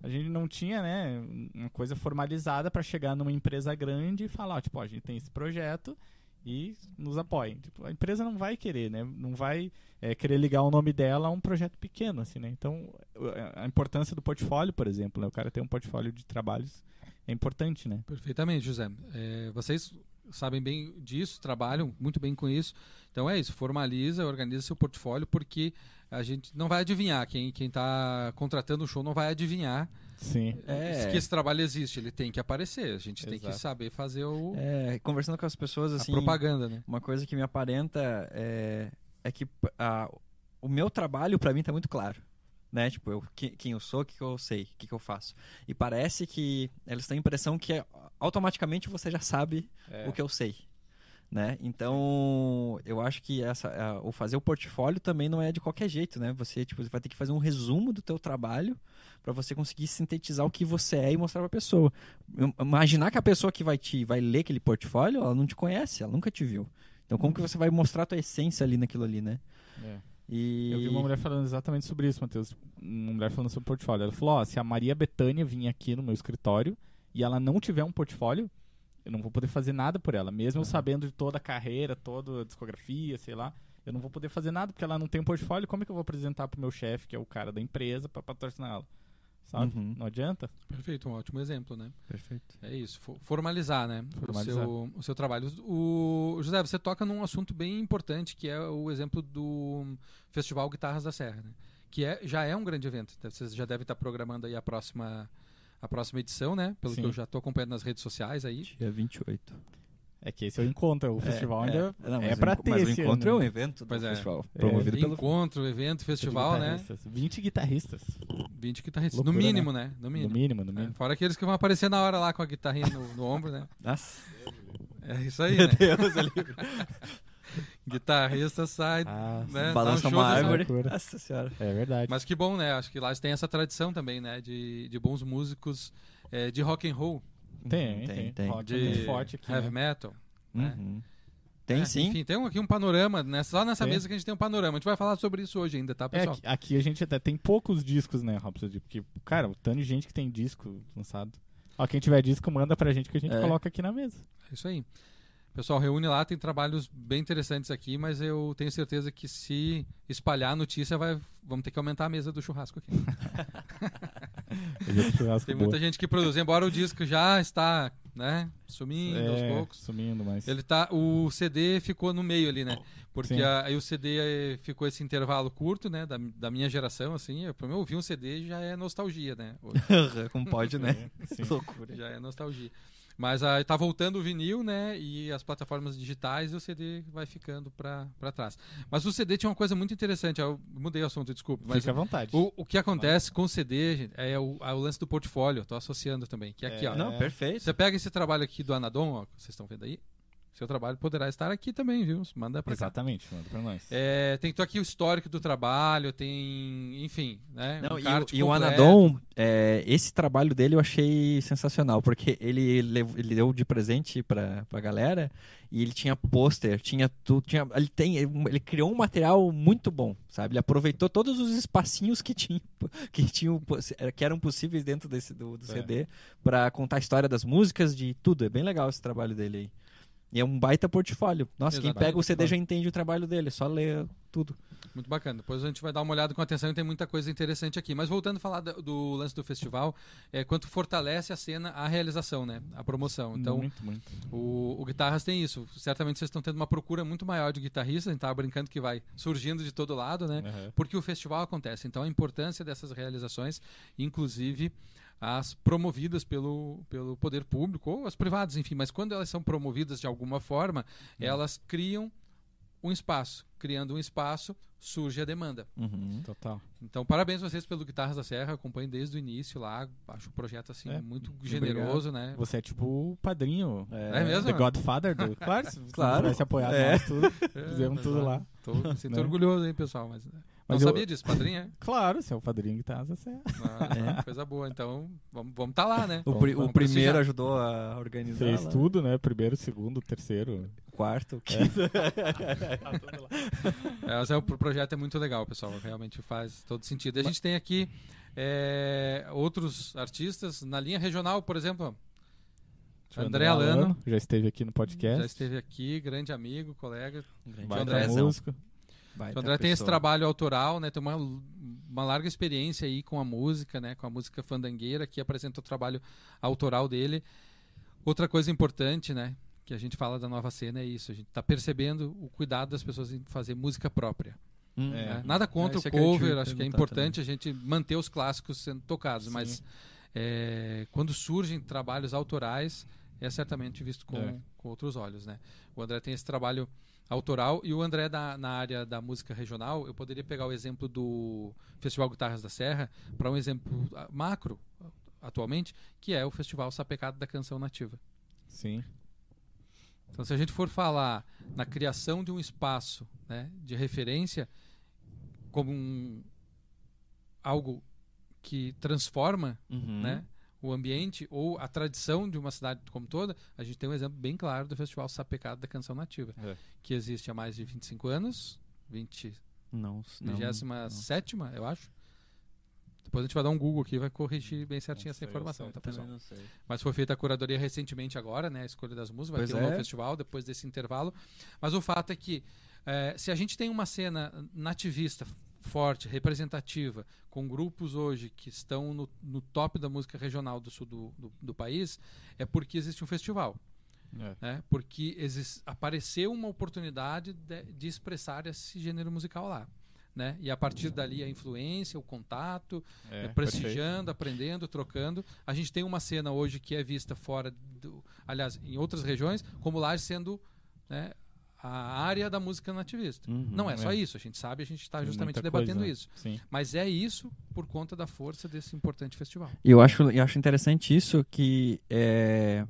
[SPEAKER 1] a gente não tinha, né, uma coisa formalizada para chegar numa empresa grande e falar, tipo, a gente tem esse projeto e nos apoiem. Tipo, a empresa não vai querer, né? Não vai é, querer ligar o nome dela a um projeto pequeno, assim, né? Então, a- importância do portfólio, por exemplo, né? O cara ter um portfólio de trabalhos é importante, né?
[SPEAKER 4] Perfeitamente, José. É, vocês sabem bem disso, trabalham muito bem com isso. Então é isso, formaliza, organiza seu portfólio, porque a gente não vai adivinhar. Quem está contratando o show não vai adivinhar
[SPEAKER 1] Sim.
[SPEAKER 2] É,
[SPEAKER 4] que esse trabalho existe, ele tem que aparecer. A gente tem que
[SPEAKER 1] Exato.
[SPEAKER 4] saber fazer o,
[SPEAKER 2] é, conversando com as pessoas,
[SPEAKER 4] a
[SPEAKER 2] assim,
[SPEAKER 4] propaganda, né?
[SPEAKER 2] uma coisa que me aparenta é, é que ah, o meu trabalho pra mim tá muito claro. Né? Tipo, eu, que- quem eu sou, o que, que eu sei, o que, que eu faço. E parece que eles têm a impressão que é, automaticamente você já sabe
[SPEAKER 1] É.
[SPEAKER 2] o que eu sei. Né? Então, eu acho que essa, a- o fazer o portfólio também não é de qualquer jeito, né? Você, tipo, vai ter que fazer um resumo do teu trabalho para você conseguir sintetizar o que você é e mostrar para a pessoa. Im- Imaginar que a pessoa que vai te vai ler aquele portfólio, ela não te conhece, ela nunca te viu. Então, como que você vai mostrar a tua essência ali naquilo ali, né?
[SPEAKER 1] É.
[SPEAKER 2] E
[SPEAKER 1] Eu vi uma mulher falando exatamente sobre isso, Matheus. Uma mulher falando sobre portfólio. Ela falou: ó, se a Maria Bethânia vir aqui no meu escritório e ela não tiver um portfólio, eu não vou poder fazer nada por ela. Mesmo eu sabendo de toda a carreira, toda a discografia, sei lá. Eu não vou poder fazer nada porque ela não tem um portfólio. Como é que eu vou apresentar pro meu chefe, que é o cara da empresa, pra patrocinar ela? Sabe?
[SPEAKER 2] Uhum.
[SPEAKER 1] Não adianta.
[SPEAKER 4] Perfeito, um ótimo exemplo, né?
[SPEAKER 2] Perfeito.
[SPEAKER 4] É isso, fo- formalizar, né?
[SPEAKER 1] Formalizar.
[SPEAKER 4] O, seu, o seu trabalho. O, José, você toca num assunto bem importante, que é o exemplo do Festival Guitarras da Serra, né? Que é, já é um grande evento. Então, Vocês já devem estar programando aí a próxima, a próxima edição, né? Pelo
[SPEAKER 1] Sim.
[SPEAKER 4] que eu já estou acompanhando nas redes sociais aí.
[SPEAKER 2] Dia 28.
[SPEAKER 1] É que esse é o encontro. O festival ainda
[SPEAKER 2] Não,
[SPEAKER 1] é pra
[SPEAKER 2] o
[SPEAKER 1] ter
[SPEAKER 2] Mas o encontro
[SPEAKER 1] ano.
[SPEAKER 2] é um evento do
[SPEAKER 4] Pois é.
[SPEAKER 2] festival.
[SPEAKER 1] É,
[SPEAKER 2] Promovido pelo...
[SPEAKER 4] Encontro, evento, festival, né?
[SPEAKER 1] Guitarristas. 20 guitarristas.
[SPEAKER 4] 20 guitarristas.
[SPEAKER 1] Loucura,
[SPEAKER 4] no mínimo, né? No
[SPEAKER 1] No
[SPEAKER 4] mínimo.
[SPEAKER 1] mínimo, no
[SPEAKER 4] É,
[SPEAKER 1] mínimo.
[SPEAKER 4] Fora aqueles que vão aparecer na hora lá com a guitarrinha no, no ombro, né?
[SPEAKER 2] Nossa,
[SPEAKER 4] É isso aí,
[SPEAKER 2] meu
[SPEAKER 4] né?
[SPEAKER 2] Deus. <laughs>
[SPEAKER 4] Guitarrista sai,
[SPEAKER 1] Ah,
[SPEAKER 4] né?
[SPEAKER 2] Balança
[SPEAKER 4] dá um
[SPEAKER 2] uma árvore. Nossa senhora.
[SPEAKER 1] É verdade.
[SPEAKER 4] Mas que bom, né? Acho que lá tem essa tradição também, né? De, de bons músicos é, de rock and roll,
[SPEAKER 1] Tem,
[SPEAKER 2] Tem,
[SPEAKER 1] tem.
[SPEAKER 2] tem.
[SPEAKER 1] Rock é
[SPEAKER 4] de
[SPEAKER 1] muito forte aqui.
[SPEAKER 4] heavy
[SPEAKER 1] né?
[SPEAKER 4] metal. né?
[SPEAKER 2] Uhum. Tem
[SPEAKER 4] É,
[SPEAKER 2] sim.
[SPEAKER 4] Enfim, tem um- aqui um panorama, né? Só nessa
[SPEAKER 1] Tem.
[SPEAKER 4] mesa que a gente tem um panorama. A gente vai falar sobre isso hoje ainda, tá,
[SPEAKER 1] É,
[SPEAKER 4] pessoal?
[SPEAKER 1] aqui, aqui a gente até tem poucos discos, né, Robson? Porque, cara, o tanto de gente que tem disco lançado. Ó, quem tiver disco, manda pra gente que a gente
[SPEAKER 2] É.
[SPEAKER 1] coloca aqui na mesa.
[SPEAKER 4] É isso aí. Pessoal, reúne lá, tem trabalhos bem interessantes aqui, mas eu tenho certeza que se espalhar a notícia, vai, vamos ter que aumentar a mesa do churrasco aqui. <laughs>
[SPEAKER 1] Churrasco
[SPEAKER 4] Tem
[SPEAKER 1] boa.
[SPEAKER 4] muita gente que produz, embora o disco já está, né, sumindo aos
[SPEAKER 1] É,
[SPEAKER 4] poucos.
[SPEAKER 1] Sumindo, mas.
[SPEAKER 4] Ele tá, o CD ficou no meio ali, né? Porque a- aí o CD eh, ficou esse intervalo curto, né? Da, da minha geração, assim. Eu, pra mim, ouvir um CD já é nostalgia, né?
[SPEAKER 2] Como <laughs> pode, né?
[SPEAKER 1] Sim. <laughs>
[SPEAKER 2] Loucura.
[SPEAKER 4] já é nostalgia. Mas aí tá voltando o vinil, né? E as plataformas digitais e o CD vai ficando pra, pra trás. Mas o CD tinha uma coisa muito interessante. Eu mudei o assunto, desculpa. Mas
[SPEAKER 1] Fica à vontade.
[SPEAKER 4] o, o que acontece com o CD gente, é o, é o lance do portfólio. Tô associando também. Que é aqui,
[SPEAKER 1] É.
[SPEAKER 4] ó.
[SPEAKER 2] Não, perfeito.
[SPEAKER 4] Você pega esse trabalho aqui do Anadon, ó, que vocês estão vendo aí. Seu trabalho poderá estar aqui também, viu? Manda pra cá.
[SPEAKER 1] Exatamente, manda pra nós.
[SPEAKER 4] É, tem aqui o histórico do trabalho, tem, enfim, né?
[SPEAKER 2] Não,
[SPEAKER 4] um
[SPEAKER 2] e, o, e o. Anadon, é, esse trabalho dele eu achei sensacional, porque ele, ele deu de presente pra, pra galera e ele tinha pôster, tinha tudo, tinha, ele, tem, ele criou um material muito bom, sabe? Ele aproveitou todos os espacinhos que, tinha, <laughs> que, tinham, que eram possíveis dentro desse, do, do
[SPEAKER 1] É.
[SPEAKER 2] CD pra contar a história das músicas, de tudo. É bem legal esse trabalho dele aí. E é um baita portfólio. Nossa, quem pega o CD já entende o trabalho dele, é só ler tudo.
[SPEAKER 4] Muito bacana. Depois a gente vai dar uma olhada com atenção e tem muita coisa interessante aqui. Mas voltando a falar da- do, lance do festival, é quanto fortalece a cena, a realização, né? A promoção. Então,
[SPEAKER 1] muito, muito.
[SPEAKER 4] o, o Guitarras tem isso. Certamente vocês estão tendo uma procura muito maior de guitarristas. A gente tava brincando que vai surgindo de todo lado, né?
[SPEAKER 1] Aham.
[SPEAKER 4] porque o festival acontece. Então a importância dessas realizações, inclusive as promovidas pelo, pelo poder público ou as privadas, enfim, mas quando elas são promovidas de alguma forma, elas criam um espaço. Criando um espaço, surge a demanda.
[SPEAKER 2] Uhum.
[SPEAKER 1] Total.
[SPEAKER 4] Então, parabéns vocês pelo Guitarras da Serra, acompanho desde o início lá, acho o projeto assim
[SPEAKER 1] É,
[SPEAKER 4] muito generoso, né?
[SPEAKER 1] Você é tipo o padrinho.
[SPEAKER 4] É mesmo?
[SPEAKER 1] The Godfather do. <laughs> Claro, se você
[SPEAKER 2] Claro.
[SPEAKER 1] não tivesse apoiado
[SPEAKER 2] É.
[SPEAKER 1] nós tudo. <laughs>
[SPEAKER 4] É,
[SPEAKER 1] Fizemos tudo lá.
[SPEAKER 4] Tô, sinto
[SPEAKER 1] Né?
[SPEAKER 4] orgulhoso, hein, pessoal, mas,
[SPEAKER 1] Mas
[SPEAKER 4] não
[SPEAKER 1] eu-
[SPEAKER 4] sabia disso, padrinho, é?
[SPEAKER 1] Claro, você é o padrinho que tá asa certo.
[SPEAKER 4] Ah, Coisa boa, então vamos estar tá lá, né?
[SPEAKER 2] O, pri- o
[SPEAKER 4] Vamos
[SPEAKER 2] primeiro ajudou a organizar.
[SPEAKER 1] Fez
[SPEAKER 2] lá.
[SPEAKER 1] tudo, né? Primeiro, segundo, terceiro.
[SPEAKER 2] Quarto, quinto. <laughs>
[SPEAKER 4] É, mas é, o pro- projeto é muito legal, pessoal. Realmente faz todo sentido. E a gente tem aqui é, outros artistas na linha regional, por exemplo. André Alano.
[SPEAKER 1] Já esteve aqui no podcast.
[SPEAKER 4] Já esteve aqui, grande amigo, colega.
[SPEAKER 1] Baita
[SPEAKER 4] Andrezão.
[SPEAKER 1] músico.
[SPEAKER 4] O André tem esse trabalho autoral, né? Tem uma, uma larga experiência aí com a música, né? Com a música fandangueira, que apresenta o trabalho autoral dele. Outra coisa importante, né? Que a gente fala da nova cena é isso. A gente está percebendo o cuidado das pessoas em fazer música própria.
[SPEAKER 2] Hum.
[SPEAKER 1] É.
[SPEAKER 4] né? Nada contra
[SPEAKER 2] É, isso
[SPEAKER 4] o
[SPEAKER 2] é que eu ia te
[SPEAKER 4] cover, acho que é importante a gente manter os clássicos sendo tocados,
[SPEAKER 1] Sim.
[SPEAKER 4] mas é, quando surgem trabalhos autorais, é certamente visto com,
[SPEAKER 1] É.
[SPEAKER 4] com outros olhos, né? O André tem esse trabalho autoral e o André da, na área da música regional, eu poderia pegar o exemplo do Festival Guitarras da Serra para um exemplo ah, macro atualmente, que é o Festival Sapecado da Canção Nativa.
[SPEAKER 1] Sim.
[SPEAKER 4] Então, se a gente for falar na criação de um espaço né, de referência como um, algo que transforma
[SPEAKER 2] Uhum.
[SPEAKER 4] né, o ambiente ou a tradição de uma cidade como toda, a gente tem um exemplo bem claro do Festival Sapecado da Canção Nativa,
[SPEAKER 1] É.
[SPEAKER 4] que existe há mais de 25 anos, 20,
[SPEAKER 2] Não, não,
[SPEAKER 4] 27 eu acho. Depois a gente vai dar um Google aqui e vai corrigir bem certinho
[SPEAKER 1] Não
[SPEAKER 4] essa informação, tá, pessoal?
[SPEAKER 2] não sei.
[SPEAKER 4] Mas foi feita a curadoria recentemente agora, né? A escolha das músicas, vai
[SPEAKER 2] Pois
[SPEAKER 4] ter um novo
[SPEAKER 2] é.
[SPEAKER 4] festival depois desse intervalo. Mas o fato é que eh, se a gente tem uma cena nativista forte, representativa, com grupos hoje que estão no, no top da música regional do sul do, do, do país, é porque existe um festival.
[SPEAKER 1] É.
[SPEAKER 4] Né? Porque apareceu uma oportunidade de, de expressar esse gênero musical lá. Né? E a partir dali a influência, o contato,
[SPEAKER 1] É,
[SPEAKER 4] é, prestigiando, aprendendo, trocando. A gente tem uma cena hoje que é vista fora, do, aliás, em outras regiões, como lá sendo né, a área da música nativista.
[SPEAKER 2] Uhum.
[SPEAKER 4] Não é só
[SPEAKER 1] É.
[SPEAKER 4] isso, a gente sabe, a gente está justamente debatendo
[SPEAKER 1] coisa,
[SPEAKER 4] isso.
[SPEAKER 1] Sim.
[SPEAKER 4] Mas é isso por conta da força desse importante festival.
[SPEAKER 2] E eu acho, eu acho interessante isso, que é,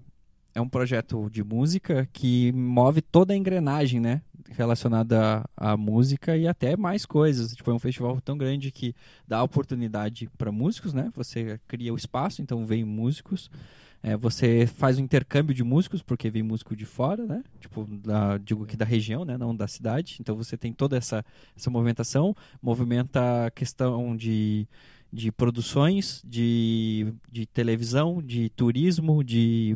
[SPEAKER 2] é um projeto de música que move toda a engrenagem, né? Relacionada à, à música e até mais coisas. Tipo, é um festival tão grande que dá oportunidade para músicos, né? Você cria o espaço, então vem músicos. É, você faz um intercâmbio de músicos, porque vem músico de fora, né? Tipo, da, digo aqui da região, né? Não da cidade. Então você tem toda essa, essa movimentação. Movimenta a questão de, de produções, de, de televisão, de turismo, de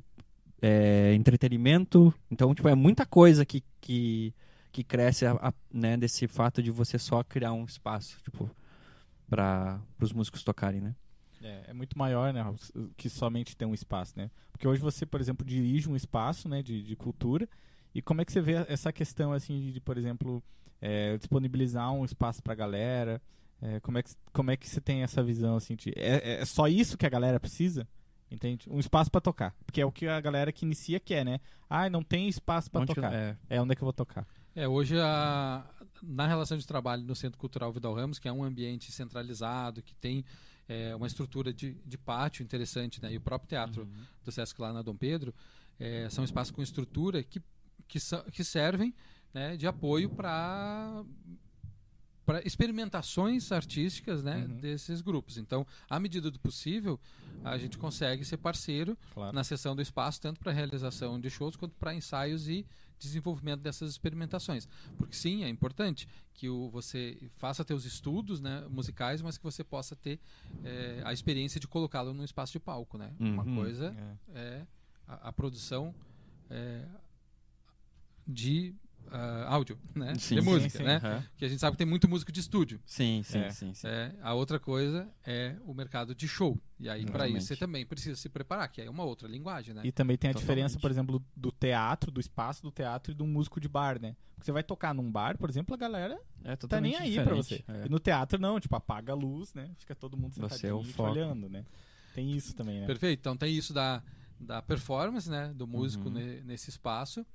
[SPEAKER 2] é, entretenimento. Então, tipo, é muita coisa que, que, que cresce a- a- né, desse fato de você só criar um espaço, tipo, para os músicos tocarem, né?
[SPEAKER 1] É, é muito maior, né, Robson, que somente ter um espaço, né? Porque hoje você, por exemplo, dirige um espaço, né, de, de cultura. E como é que você vê essa questão, assim, de, de, por exemplo, é, disponibilizar um espaço pra galera? É, como, é que, como é que você tem essa visão, assim, de, é, é só isso que a galera precisa? Entende? Um espaço pra tocar. Porque é o que a galera que inicia quer, né? Ah, não tem espaço
[SPEAKER 2] que-
[SPEAKER 1] tocar.
[SPEAKER 2] é,
[SPEAKER 1] É onde é que eu vou tocar.
[SPEAKER 4] É, hoje a, na relação de trabalho no Centro Cultural Vidal Ramos, que é um ambiente centralizado, que tem é, uma estrutura de, de pátio interessante, né? E o próprio teatro
[SPEAKER 2] Uhum.
[SPEAKER 4] do Sesc lá na Dom Pedro é, são espaços com estrutura que, que, que servem né, de apoio para para experimentações artísticas né,
[SPEAKER 1] Uhum.
[SPEAKER 4] desses grupos. Então, à medida do possível, a gente consegue ser parceiro
[SPEAKER 1] Claro.
[SPEAKER 4] na sessão do espaço, tanto para realização de shows quanto para ensaios e desenvolvimento dessas experimentações. Porque sim, é importante que o, você faça teus estudos né, musicais, mas que você possa ter eh, a experiência de colocá-lo num espaço de palco. Né? Uma
[SPEAKER 2] Uhum.
[SPEAKER 4] coisa
[SPEAKER 1] É.
[SPEAKER 4] é a, a produção é, de ah, áudio, né?
[SPEAKER 2] Sim,
[SPEAKER 4] de
[SPEAKER 2] sim,
[SPEAKER 4] música,
[SPEAKER 1] sim.
[SPEAKER 4] né?
[SPEAKER 2] Aham.
[SPEAKER 4] Que a gente sabe que tem muito músico de estúdio.
[SPEAKER 2] Sim, sim,
[SPEAKER 1] É.
[SPEAKER 2] sim, sim.
[SPEAKER 4] É, a outra coisa é o mercado de show. E aí, para isso, você também precisa se preparar, que aí é uma outra linguagem, né?
[SPEAKER 1] E também tem a
[SPEAKER 2] Totalmente.
[SPEAKER 1] diferença, por exemplo, do teatro, do espaço do teatro e do músico de bar, né? Porque você vai tocar num bar, por exemplo, a galera
[SPEAKER 2] É
[SPEAKER 1] tá nem aí pra você.
[SPEAKER 2] é.
[SPEAKER 1] E no teatro não, tipo, apaga a luz, né? Fica todo mundo
[SPEAKER 2] Você é
[SPEAKER 1] sentadinho
[SPEAKER 2] o
[SPEAKER 1] te
[SPEAKER 2] foco.
[SPEAKER 1] olhando, né? Tem isso também, né?
[SPEAKER 4] Perfeito. Então tem isso da, da performance, né? Do músico
[SPEAKER 2] Uhum.
[SPEAKER 4] ne- nesse espaço,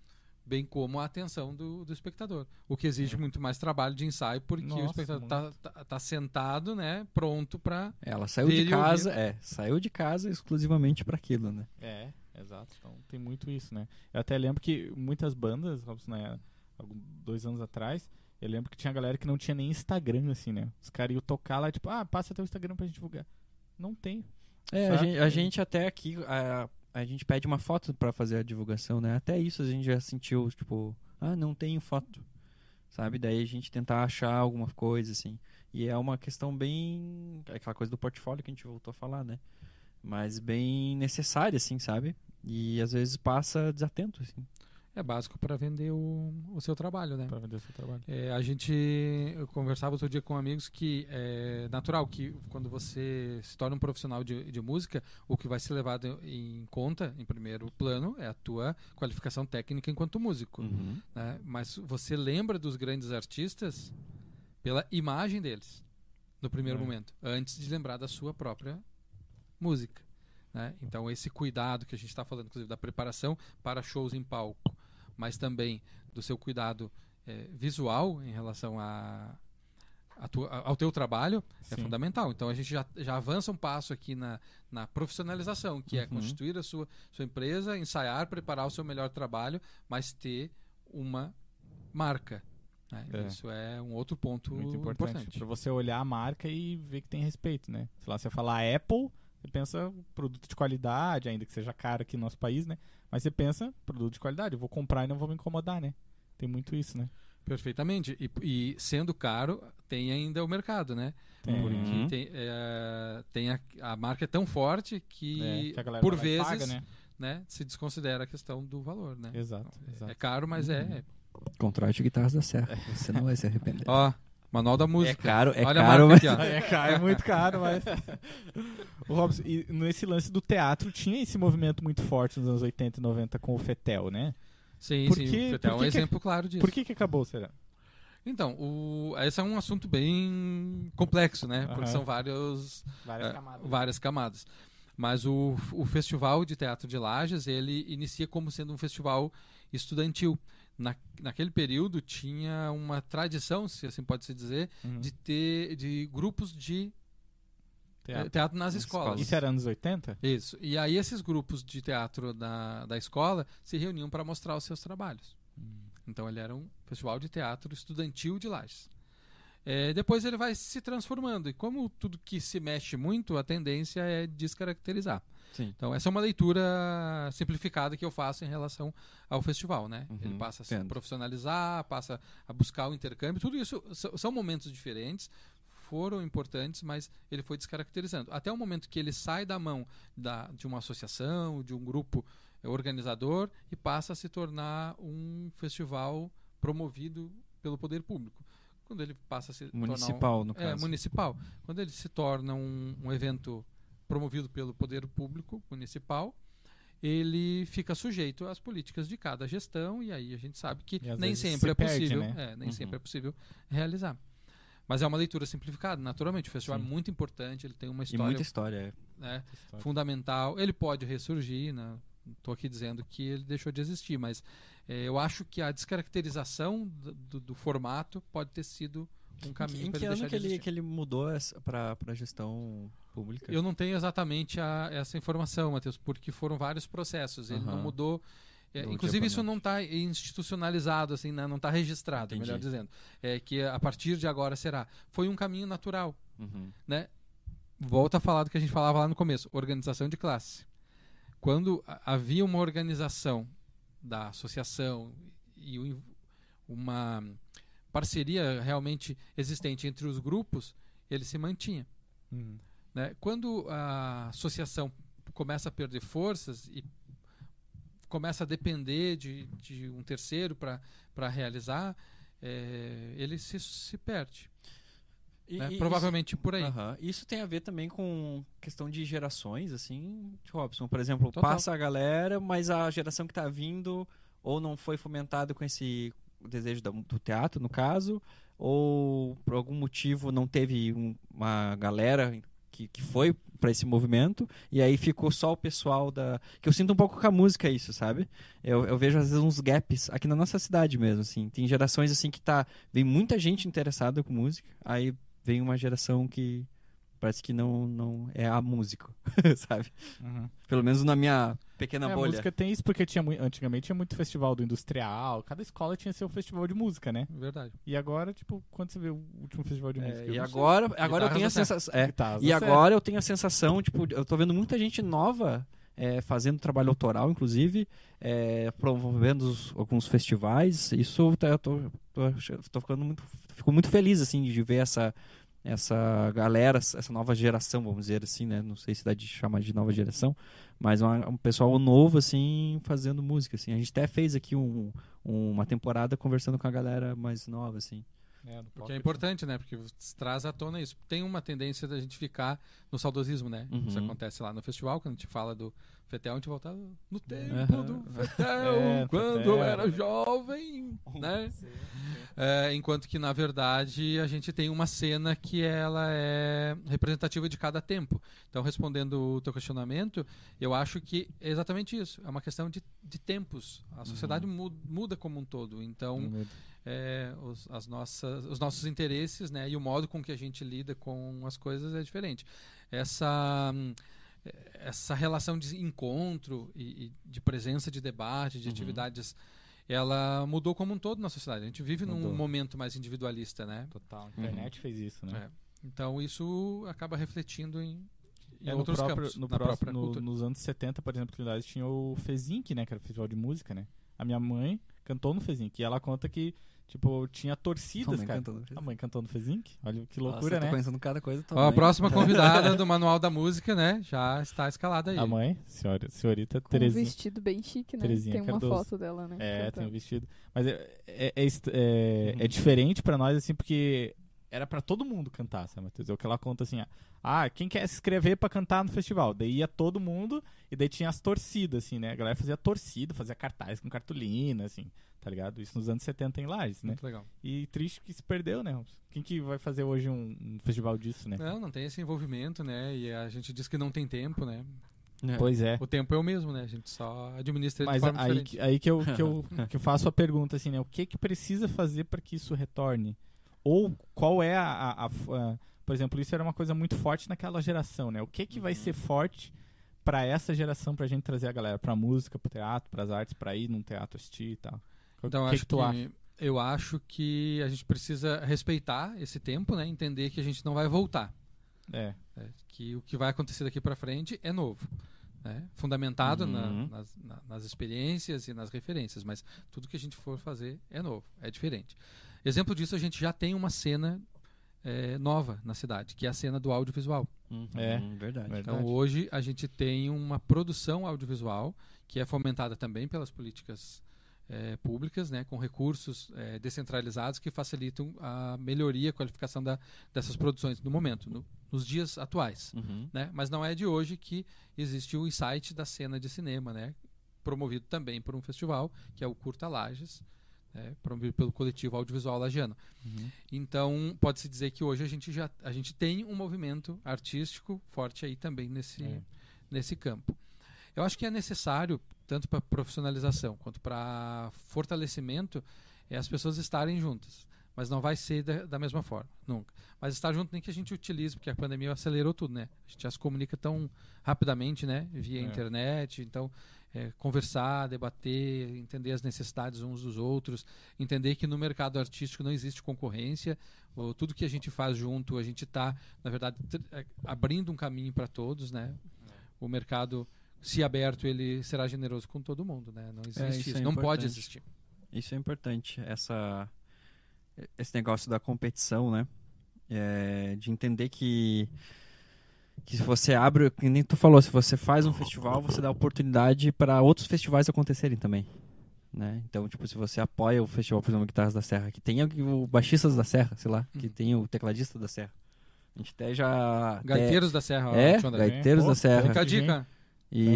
[SPEAKER 4] bem como a atenção do, do espectador. O que exige muito mais trabalho de ensaio, porque o
[SPEAKER 1] Nossa,
[SPEAKER 4] espectador tá, tá, tá sentado, né? Pronto para
[SPEAKER 2] Ela saiu
[SPEAKER 4] Ver
[SPEAKER 2] de casa, é, saiu de casa exclusivamente para aquilo, né?
[SPEAKER 1] É, exato. Então tem muito isso, né? Eu até lembro que muitas bandas, Robson, né, dois anos atrás, eu lembro que tinha galera que não tinha nem Instagram, assim, né? Os caras iam tocar lá, tipo, ah, passa teu Instagram pra gente divulgar. Não tem.
[SPEAKER 2] É, a gente, a gente até aqui, a, a gente pede uma foto pra fazer a divulgação, né? Até isso a gente já sentiu, tipo, ah, não tenho foto, sabe? Daí a gente tentar achar alguma coisa, assim. E é uma questão bem, aquela coisa do portfólio que a gente voltou a falar, né? Mas bem necessária, assim, sabe? E às vezes passa desatento, assim.
[SPEAKER 4] É básico para vender o, o seu trabalho, né?
[SPEAKER 1] Pra vender o seu trabalho.
[SPEAKER 4] É, a gente eu conversava outro dia com amigos que é natural que quando você se torna um profissional de, de música, o que vai ser levado em conta, em primeiro plano, é a tua qualificação técnica enquanto músico.
[SPEAKER 2] Uhum.
[SPEAKER 4] né? Mas você lembra dos grandes artistas pela imagem deles, no primeiro
[SPEAKER 1] É.
[SPEAKER 4] momento, antes de lembrar da sua própria música. Né? Então, esse cuidado que a gente está falando, inclusive, da preparação para shows em palco, mas também do seu cuidado eh, visual em relação a, a a- ao teu trabalho é
[SPEAKER 1] Sim.
[SPEAKER 4] fundamental. Então, a gente já, já avança um passo aqui na, na profissionalização, que é
[SPEAKER 2] Uhum.
[SPEAKER 4] constituir a sua, sua empresa, ensaiar, preparar o seu melhor trabalho, mas ter uma marca. né?
[SPEAKER 1] É.
[SPEAKER 4] Isso é um outro ponto
[SPEAKER 1] Muito importante.
[SPEAKER 4] importante.
[SPEAKER 1] Pra você olhar a marca e ver que tem respeito, né? Sei lá, você falar Apple, você pensa produto de qualidade, ainda que seja caro aqui no nosso país, né? Mas você pensa produto de qualidade, eu vou comprar e não vou me incomodar, né? Tem muito isso, né?
[SPEAKER 4] Perfeitamente. E, e sendo caro, tem ainda o mercado, né?
[SPEAKER 1] Tem,
[SPEAKER 4] Porque
[SPEAKER 2] Uhum.
[SPEAKER 4] tem, é, tem a, a marca é tão forte que,
[SPEAKER 1] é, que a galera
[SPEAKER 4] por vezes,
[SPEAKER 1] paga, né?
[SPEAKER 4] né, se desconsidera a questão do valor, né?
[SPEAKER 1] Exato,
[SPEAKER 4] Então, é-
[SPEAKER 1] exato.
[SPEAKER 4] É caro, mas é.
[SPEAKER 2] Contrate Guitarras da Serra. Você não vai se arrepender.
[SPEAKER 4] Ó, manual da
[SPEAKER 2] É
[SPEAKER 4] música.
[SPEAKER 2] caro, é
[SPEAKER 4] Olha
[SPEAKER 2] caro, mas...
[SPEAKER 4] aqui.
[SPEAKER 1] É caro, é muito caro, mas. <laughs> o Robson, e nesse lance do teatro tinha esse movimento muito forte nos anos 80 e 90 com o Fetel, né?
[SPEAKER 4] Sim,
[SPEAKER 1] Por
[SPEAKER 4] sim.
[SPEAKER 1] que-
[SPEAKER 4] o Fetel é um
[SPEAKER 1] que que-
[SPEAKER 4] exemplo claro disso.
[SPEAKER 1] Por que que acabou, será?
[SPEAKER 4] Então, o, esse é um assunto bem complexo, né? Porque
[SPEAKER 1] Aham.
[SPEAKER 4] são vários,
[SPEAKER 1] Várias
[SPEAKER 4] é,
[SPEAKER 1] camadas.
[SPEAKER 4] várias camadas. Mas o, o Festival de Teatro de Lages, ele inicia como sendo um festival estudantil. Na, naquele período tinha uma tradição, se assim pode se dizer,
[SPEAKER 1] Uhum.
[SPEAKER 4] de ter de grupos de eh,
[SPEAKER 1] teatro.
[SPEAKER 4] teatro, nas
[SPEAKER 2] Nas
[SPEAKER 4] escolas.
[SPEAKER 2] escolas.
[SPEAKER 1] Isso era anos 80?
[SPEAKER 4] Isso. E aí esses grupos de teatro da, da escola se reuniam para mostrar os seus trabalhos. Então ele era um festival de teatro estudantil de Lages. É, depois ele vai se transformando. E como tudo que se mexe muito, a tendência é descaracterizar.
[SPEAKER 2] Sim.
[SPEAKER 4] Então essa é uma leitura simplificada que eu faço em relação ao festival. Né?
[SPEAKER 2] Uhum,
[SPEAKER 4] ele passa a se
[SPEAKER 2] entendo.
[SPEAKER 4] profissionalizar, passa a buscar o intercâmbio. Tudo isso são- momentos diferentes. Foram importantes, mas ele foi descaracterizando. Até o momento que ele sai da mão da, de uma associação, de um grupo eh, organizador e passa a se tornar um festival promovido pelo poder público. Quando ele passa a se tornar um-
[SPEAKER 2] Municipal, no
[SPEAKER 4] é,
[SPEAKER 2] caso.
[SPEAKER 4] municipal. Quando ele se torna um, um evento promovido pelo poder público municipal, ele fica sujeito às políticas de cada gestão e aí a gente sabe que
[SPEAKER 1] E
[SPEAKER 4] nem sempre
[SPEAKER 1] se
[SPEAKER 4] é
[SPEAKER 1] perde,
[SPEAKER 4] possível,
[SPEAKER 1] né?
[SPEAKER 4] é, nem
[SPEAKER 2] Uhum.
[SPEAKER 4] sempre é possível realizar. Mas é uma leitura simplificada, naturalmente. O festival
[SPEAKER 1] Sim.
[SPEAKER 4] é muito importante, ele tem uma
[SPEAKER 2] E
[SPEAKER 4] história
[SPEAKER 2] muita história. é.
[SPEAKER 4] né, fundamental. Ele pode ressurgir, né? Estou aqui dizendo que ele deixou de existir, mas eu acho que a descaracterização do, do- do formato pode ter sido um caminho para
[SPEAKER 2] que
[SPEAKER 4] ele
[SPEAKER 2] ano
[SPEAKER 4] deixar
[SPEAKER 2] que ele, que ele mudou para a gestão pública?
[SPEAKER 4] Eu não tenho exatamente a- essa informação, Matheus, porque foram vários processos. Ele não
[SPEAKER 2] Aham.
[SPEAKER 4] mudou. é, inclusive, isso não está institucionalizado, assim, né, não está registrado,
[SPEAKER 2] Entendi.
[SPEAKER 4] melhor dizendo. É que a partir de agora será. Foi um caminho natural.
[SPEAKER 2] Uhum.
[SPEAKER 4] né? Volta a falar do que a gente falava lá no começo, organização de classe. Quando havia uma organização da associação e o- uma parceria realmente existente entre os grupos, ele se mantinha.
[SPEAKER 1] Uhum.
[SPEAKER 4] né? Quando a associação começa a perder forças e começa a depender de, de um terceiro para realizar, eh, ele se, se perde.
[SPEAKER 2] E-
[SPEAKER 4] né?
[SPEAKER 2] e
[SPEAKER 4] Provavelmente por aí.
[SPEAKER 2] Isso, Aham. Isso tem a ver também com questão de gerações, assim, Robson. Por exemplo,
[SPEAKER 4] Total.
[SPEAKER 2] passa a galera, mas a geração que está vindo ou não foi fomentada com esse desejo da- do teatro, no caso, ou por algum motivo não teve um- uma galera que, que foi para esse movimento e aí ficou só o pessoal da que eu sinto um pouco com a música isso sabe eu, eu vejo às vezes uns gaps aqui na nossa cidade mesmo assim tem gerações assim que tá vem muita gente interessada com música aí vem uma geração que parece que não não é a músico <laughs> sabe
[SPEAKER 1] Uhum.
[SPEAKER 2] pelo menos na minha pequena
[SPEAKER 1] É, a
[SPEAKER 2] bolha
[SPEAKER 1] música tem isso porque tinha antigamente tinha muito festival do industrial, cada escola tinha seu festival de música, né?
[SPEAKER 4] Verdade.
[SPEAKER 1] E agora, tipo, quando você vê o último festival de
[SPEAKER 2] É,
[SPEAKER 1] música?
[SPEAKER 2] e
[SPEAKER 1] Eu não sei.
[SPEAKER 2] agora agora eu tenho a sensação é,
[SPEAKER 1] Guitarras
[SPEAKER 2] E
[SPEAKER 1] Serra.
[SPEAKER 2] agora eu tenho a sensação, tipo, eu tô vendo muita gente nova é, fazendo trabalho autoral, inclusive, é, promovendo os- alguns festivais. Isso tá- eu tô, tô, tô ficando muito, fico muito feliz assim de ver essa essa galera, essa nova geração, vamos dizer assim, né? Não sei se dá de chamar de nova geração, mas uma- um pessoal novo assim fazendo música assim. A gente até fez aqui um, uma temporada conversando com a galera mais nova assim.
[SPEAKER 1] É, do
[SPEAKER 4] O que
[SPEAKER 1] pocket,
[SPEAKER 4] é importante, né? Porque traz à tona isso. Tem uma tendência da gente ficar no saudosismo, né?
[SPEAKER 2] Uhum.
[SPEAKER 4] Isso acontece lá no festival, quando a gente fala do Fetel, a gente volta no tempo
[SPEAKER 2] Aham.
[SPEAKER 4] do Fetel,
[SPEAKER 1] É,
[SPEAKER 4] quando
[SPEAKER 1] Fetel.
[SPEAKER 4] eu era jovem, né? É, enquanto que, na verdade, a gente tem uma cena que ela é representativa de cada tempo. Então, respondendo o teu questionamento, eu acho que é exatamente isso. É uma questão de, de tempos. A sociedade mu- muda como um todo. Então, é, os, as nossas, os nossos interesses né, e o modo com que a gente lida com as coisas é diferente. Essa, hum, essa relação de encontro e, e de presença de debate, de
[SPEAKER 2] Uhum.
[SPEAKER 4] atividades, ela mudou como um todo na sociedade. A gente vive
[SPEAKER 1] Mudou.
[SPEAKER 4] num momento mais individualista, né?
[SPEAKER 1] Total. A internet fez isso, né?
[SPEAKER 4] É. Então isso acaba refletindo em, em
[SPEAKER 1] É, no
[SPEAKER 4] outros
[SPEAKER 1] próprio-
[SPEAKER 4] campos,
[SPEAKER 1] no
[SPEAKER 4] na
[SPEAKER 1] próprio-
[SPEAKER 4] própria
[SPEAKER 1] no- nos anos 70, por exemplo, que tinha o Fezink, né? Que era o festival de música, né? A minha mãe cantou no Fezink. E ela conta que, tipo, tinha torcidas,
[SPEAKER 2] mãe
[SPEAKER 1] cara.
[SPEAKER 2] Fezink?
[SPEAKER 1] A mãe cantou no Fezink? Olha que
[SPEAKER 2] Nossa,
[SPEAKER 1] loucura,
[SPEAKER 2] eu tô
[SPEAKER 1] né?
[SPEAKER 2] conhecendo cada coisa
[SPEAKER 4] Ó, a próxima <laughs> convidada do Manual da Música, né? Já está escalada aí.
[SPEAKER 1] A mãe, senhora, senhorita
[SPEAKER 3] Com um
[SPEAKER 1] Terezinha.
[SPEAKER 3] vestido bem chique, né?
[SPEAKER 1] Terezinha
[SPEAKER 3] Tem uma
[SPEAKER 1] Cardoso.
[SPEAKER 3] foto dela, né?
[SPEAKER 1] É, tem
[SPEAKER 3] cantando.
[SPEAKER 1] o vestido. Mas é, é, é est- é-
[SPEAKER 2] Uhum.
[SPEAKER 1] é diferente pra nós, assim, porque era pra todo mundo cantar, sabe, Matheus? É o que ela conta assim, ah, quem quer se inscrever pra cantar no festival? Daí ia todo mundo e daí tinha as torcidas, assim, né? A galera fazia torcida, fazia cartaz com cartolina, assim, tá ligado? Isso nos anos 70 em Lages, né?
[SPEAKER 4] Muito legal.
[SPEAKER 1] E triste que se perdeu, né? Quem que vai fazer hoje um, um festival disso, né?
[SPEAKER 4] Não, não tem esse envolvimento, né? E a gente diz que não tem tempo, né?
[SPEAKER 2] É.
[SPEAKER 1] Pois é.
[SPEAKER 4] O tempo é o mesmo, né? A gente só administra
[SPEAKER 1] Mas
[SPEAKER 4] de forma
[SPEAKER 1] aí,
[SPEAKER 4] diferente.
[SPEAKER 1] que- aí que, eu, que, eu, <laughs> que eu faço a pergunta, assim, né? O que que precisa fazer para que isso retorne? Ou qual é a, a- a- a- Por exemplo, isso era uma coisa muito forte naquela geração, né? O que que vai
[SPEAKER 2] Uhum.
[SPEAKER 1] ser forte para essa geração pra gente trazer a galera pra música, pro teatro, pras artes, pra ir num teatro assistir e tal?
[SPEAKER 4] Então,
[SPEAKER 1] que,
[SPEAKER 4] acho
[SPEAKER 1] que tu
[SPEAKER 4] que,
[SPEAKER 1] acha?
[SPEAKER 4] eu acho que a gente precisa respeitar esse tempo, né? Entender que a gente não vai voltar.
[SPEAKER 1] É.
[SPEAKER 4] né? Que o que vai acontecer daqui para frente é novo. Né? Fundamentado na-
[SPEAKER 2] Uhum.
[SPEAKER 4] nas, na- nas experiências e nas referências, mas tudo que a gente for fazer é novo, é diferente. Exemplo disso, a gente já tem uma cena eh, nova na cidade, que é a cena do audiovisual.
[SPEAKER 2] Uhum,
[SPEAKER 1] É.
[SPEAKER 2] verdade.
[SPEAKER 1] Verdade.
[SPEAKER 4] Então hoje a gente tem uma produção audiovisual que é fomentada também pelas políticas eh, públicas, né, com recursos eh, descentralizados que facilitam a melhoria, a qualificação da, dessas produções no momento, no- nos dias atuais.
[SPEAKER 2] Uhum.
[SPEAKER 4] Né? Mas não é de hoje que existe o insight da cena de cinema, né, promovido também por um festival que é o Curta Lages, né, promovido pelo coletivo audiovisual lagiano.
[SPEAKER 2] Uhum.
[SPEAKER 4] Então, pode-se dizer que hoje a gente já a gente tem um movimento artístico forte aí também nesse,
[SPEAKER 1] É.
[SPEAKER 4] nesse campo. Eu acho que é necessário, tanto para profissionalização quanto para fortalecimento, é as pessoas estarem juntas. Mas não vai ser da, da mesma forma, nunca. Mas estar junto nem que a gente utilize, porque a pandemia acelerou tudo, né? A gente já se comunica tão rapidamente, né? Via
[SPEAKER 1] É.
[SPEAKER 4] internet, então é, conversar, debater, entender as necessidades uns dos outros, entender que no mercado artístico não existe concorrência, ou tudo que a gente faz junto, a gente está, na verdade, é, abrindo um caminho para todos, né? O mercado, se aberto, ele será generoso com todo mundo, né? Não existe
[SPEAKER 2] isso
[SPEAKER 4] isso,
[SPEAKER 2] é
[SPEAKER 4] não pode existir.
[SPEAKER 2] Isso é importante, essa, esse negócio da competição, né? É, de entender que, que se você abre, que nem tu falou, se você faz um festival, você dá oportunidade para outros festivais acontecerem também. Né? Então, tipo, se você apoia o festival, por exemplo, Guitarras da Serra, que tem o Baixistas da Serra, sei lá, que
[SPEAKER 4] Uhum.
[SPEAKER 2] tem o tecladista da Serra. A gente até já. até-
[SPEAKER 4] Gaiteiros da Serra,
[SPEAKER 2] É,
[SPEAKER 4] Alexandre.
[SPEAKER 2] Gaiteiros
[SPEAKER 1] Pô,
[SPEAKER 2] da Serra.
[SPEAKER 4] Fica a dica.
[SPEAKER 1] Gente, né,
[SPEAKER 2] E,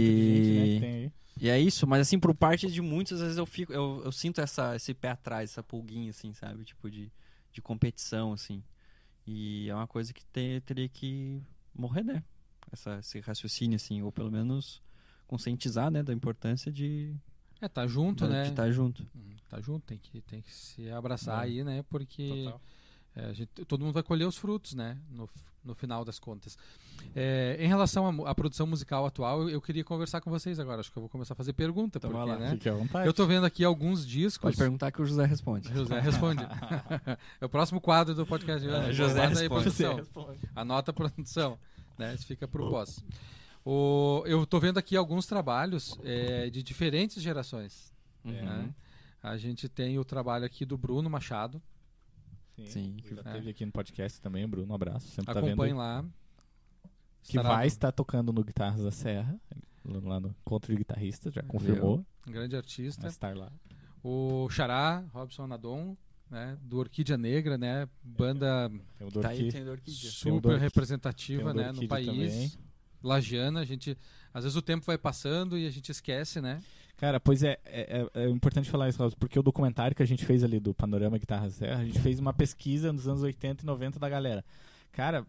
[SPEAKER 1] aí.
[SPEAKER 2] e é isso, mas assim, por parte de muitos, às vezes eu fico, eu, eu sinto essa, esse pé atrás, essa pulguinha, assim, sabe? Tipo, de, de competição, assim. E é uma coisa que te- teria que morrer, né? Essa, esse raciocínio, assim, ou pelo menos conscientizar, né, da importância de
[SPEAKER 4] É, tá junto,
[SPEAKER 2] de
[SPEAKER 4] né?
[SPEAKER 2] estar junto.
[SPEAKER 4] Hum, Tá junto, tem que, tem que se abraçar
[SPEAKER 1] É.
[SPEAKER 4] aí, né? Porque
[SPEAKER 1] Total.
[SPEAKER 4] é, a gente- todo mundo vai colher os frutos, né? No, no final das contas. É, em relação à produção musical atual, eu, eu queria conversar com vocês agora. Acho que eu vou começar a fazer pergunta,
[SPEAKER 2] Então
[SPEAKER 4] porque,
[SPEAKER 2] lá.
[SPEAKER 4] né?
[SPEAKER 1] Fique à vontade.
[SPEAKER 4] Eu tô vendo aqui alguns discos.
[SPEAKER 2] Pode perguntar que o José responde.
[SPEAKER 4] José responde. <laughs> é o próximo quadro do podcast.
[SPEAKER 2] É, José
[SPEAKER 4] aí,
[SPEAKER 2] responde.
[SPEAKER 4] produção. Anota a produção. Né? Isso fica pro pós. O, eu tô vendo aqui alguns trabalhos é, de diferentes gerações.
[SPEAKER 2] Uhum.
[SPEAKER 4] né? A gente tem o trabalho aqui do Bruno Machado.
[SPEAKER 2] Sim.
[SPEAKER 1] Já
[SPEAKER 4] É.
[SPEAKER 1] teve aqui no podcast também, Bruno. Um abraço. Sempre tá vendo.
[SPEAKER 4] Acompanhe lá.
[SPEAKER 1] Que
[SPEAKER 4] Estará
[SPEAKER 1] vai estar tocando no Guitarras da Serra, lá no Encontro de Guitarristas, já confirmou.
[SPEAKER 4] um grande artista.
[SPEAKER 1] Vai estar lá.
[SPEAKER 4] O Xará, Robson Anadon, né, do Orquídea Negra, né, banda
[SPEAKER 2] Tá aí,
[SPEAKER 4] super representativa, né, no país.
[SPEAKER 1] também.
[SPEAKER 4] Lagiana, a gente às vezes o tempo vai passando e a gente esquece, né?
[SPEAKER 1] Cara, pois é, é, é- é importante falar isso, porque o documentário que a gente fez ali do Panorama Guitarra Serra, a gente fez uma pesquisa nos anos 80 e 90 da galera. Cara,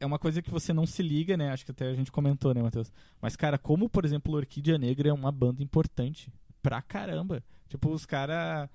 [SPEAKER 1] é uma coisa que você não se liga, né? Acho que até a gente comentou, né, Matheus? Mas, cara, como, por exemplo, o Orquídea Negra é uma banda importante pra caramba. Tipo, os caras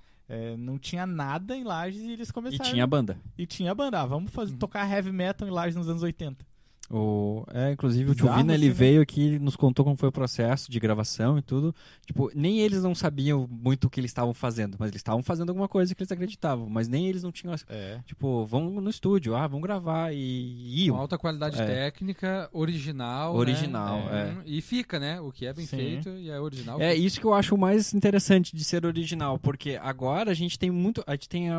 [SPEAKER 1] não tinha nada em Lages e eles
[SPEAKER 2] E
[SPEAKER 1] começaram.
[SPEAKER 2] tinha banda.
[SPEAKER 1] E tinha banda. Ah, vamos fazer,
[SPEAKER 4] Uhum.
[SPEAKER 1] tocar heavy metal em Lages nos anos 80.
[SPEAKER 2] O, é, inclusive o tio Vina, ele
[SPEAKER 1] assim, né?
[SPEAKER 2] veio aqui e nos contou como foi o processo de gravação e tudo. Tipo, nem eles não sabiam muito o que eles estavam fazendo, mas eles estavam fazendo alguma coisa que eles acreditavam, mas nem eles não tinham,
[SPEAKER 1] É.
[SPEAKER 2] tipo, vamos no estúdio, ah, vamos gravar e iam.
[SPEAKER 4] Com alta qualidade
[SPEAKER 2] É.
[SPEAKER 4] técnica, original, né?
[SPEAKER 2] Original, é.
[SPEAKER 4] Hum, E fica, né? O que é bem
[SPEAKER 1] Sim.
[SPEAKER 4] feito e é original.
[SPEAKER 2] É isso que eu acho o mais interessante de ser original, porque agora a gente tem muito, a gente tem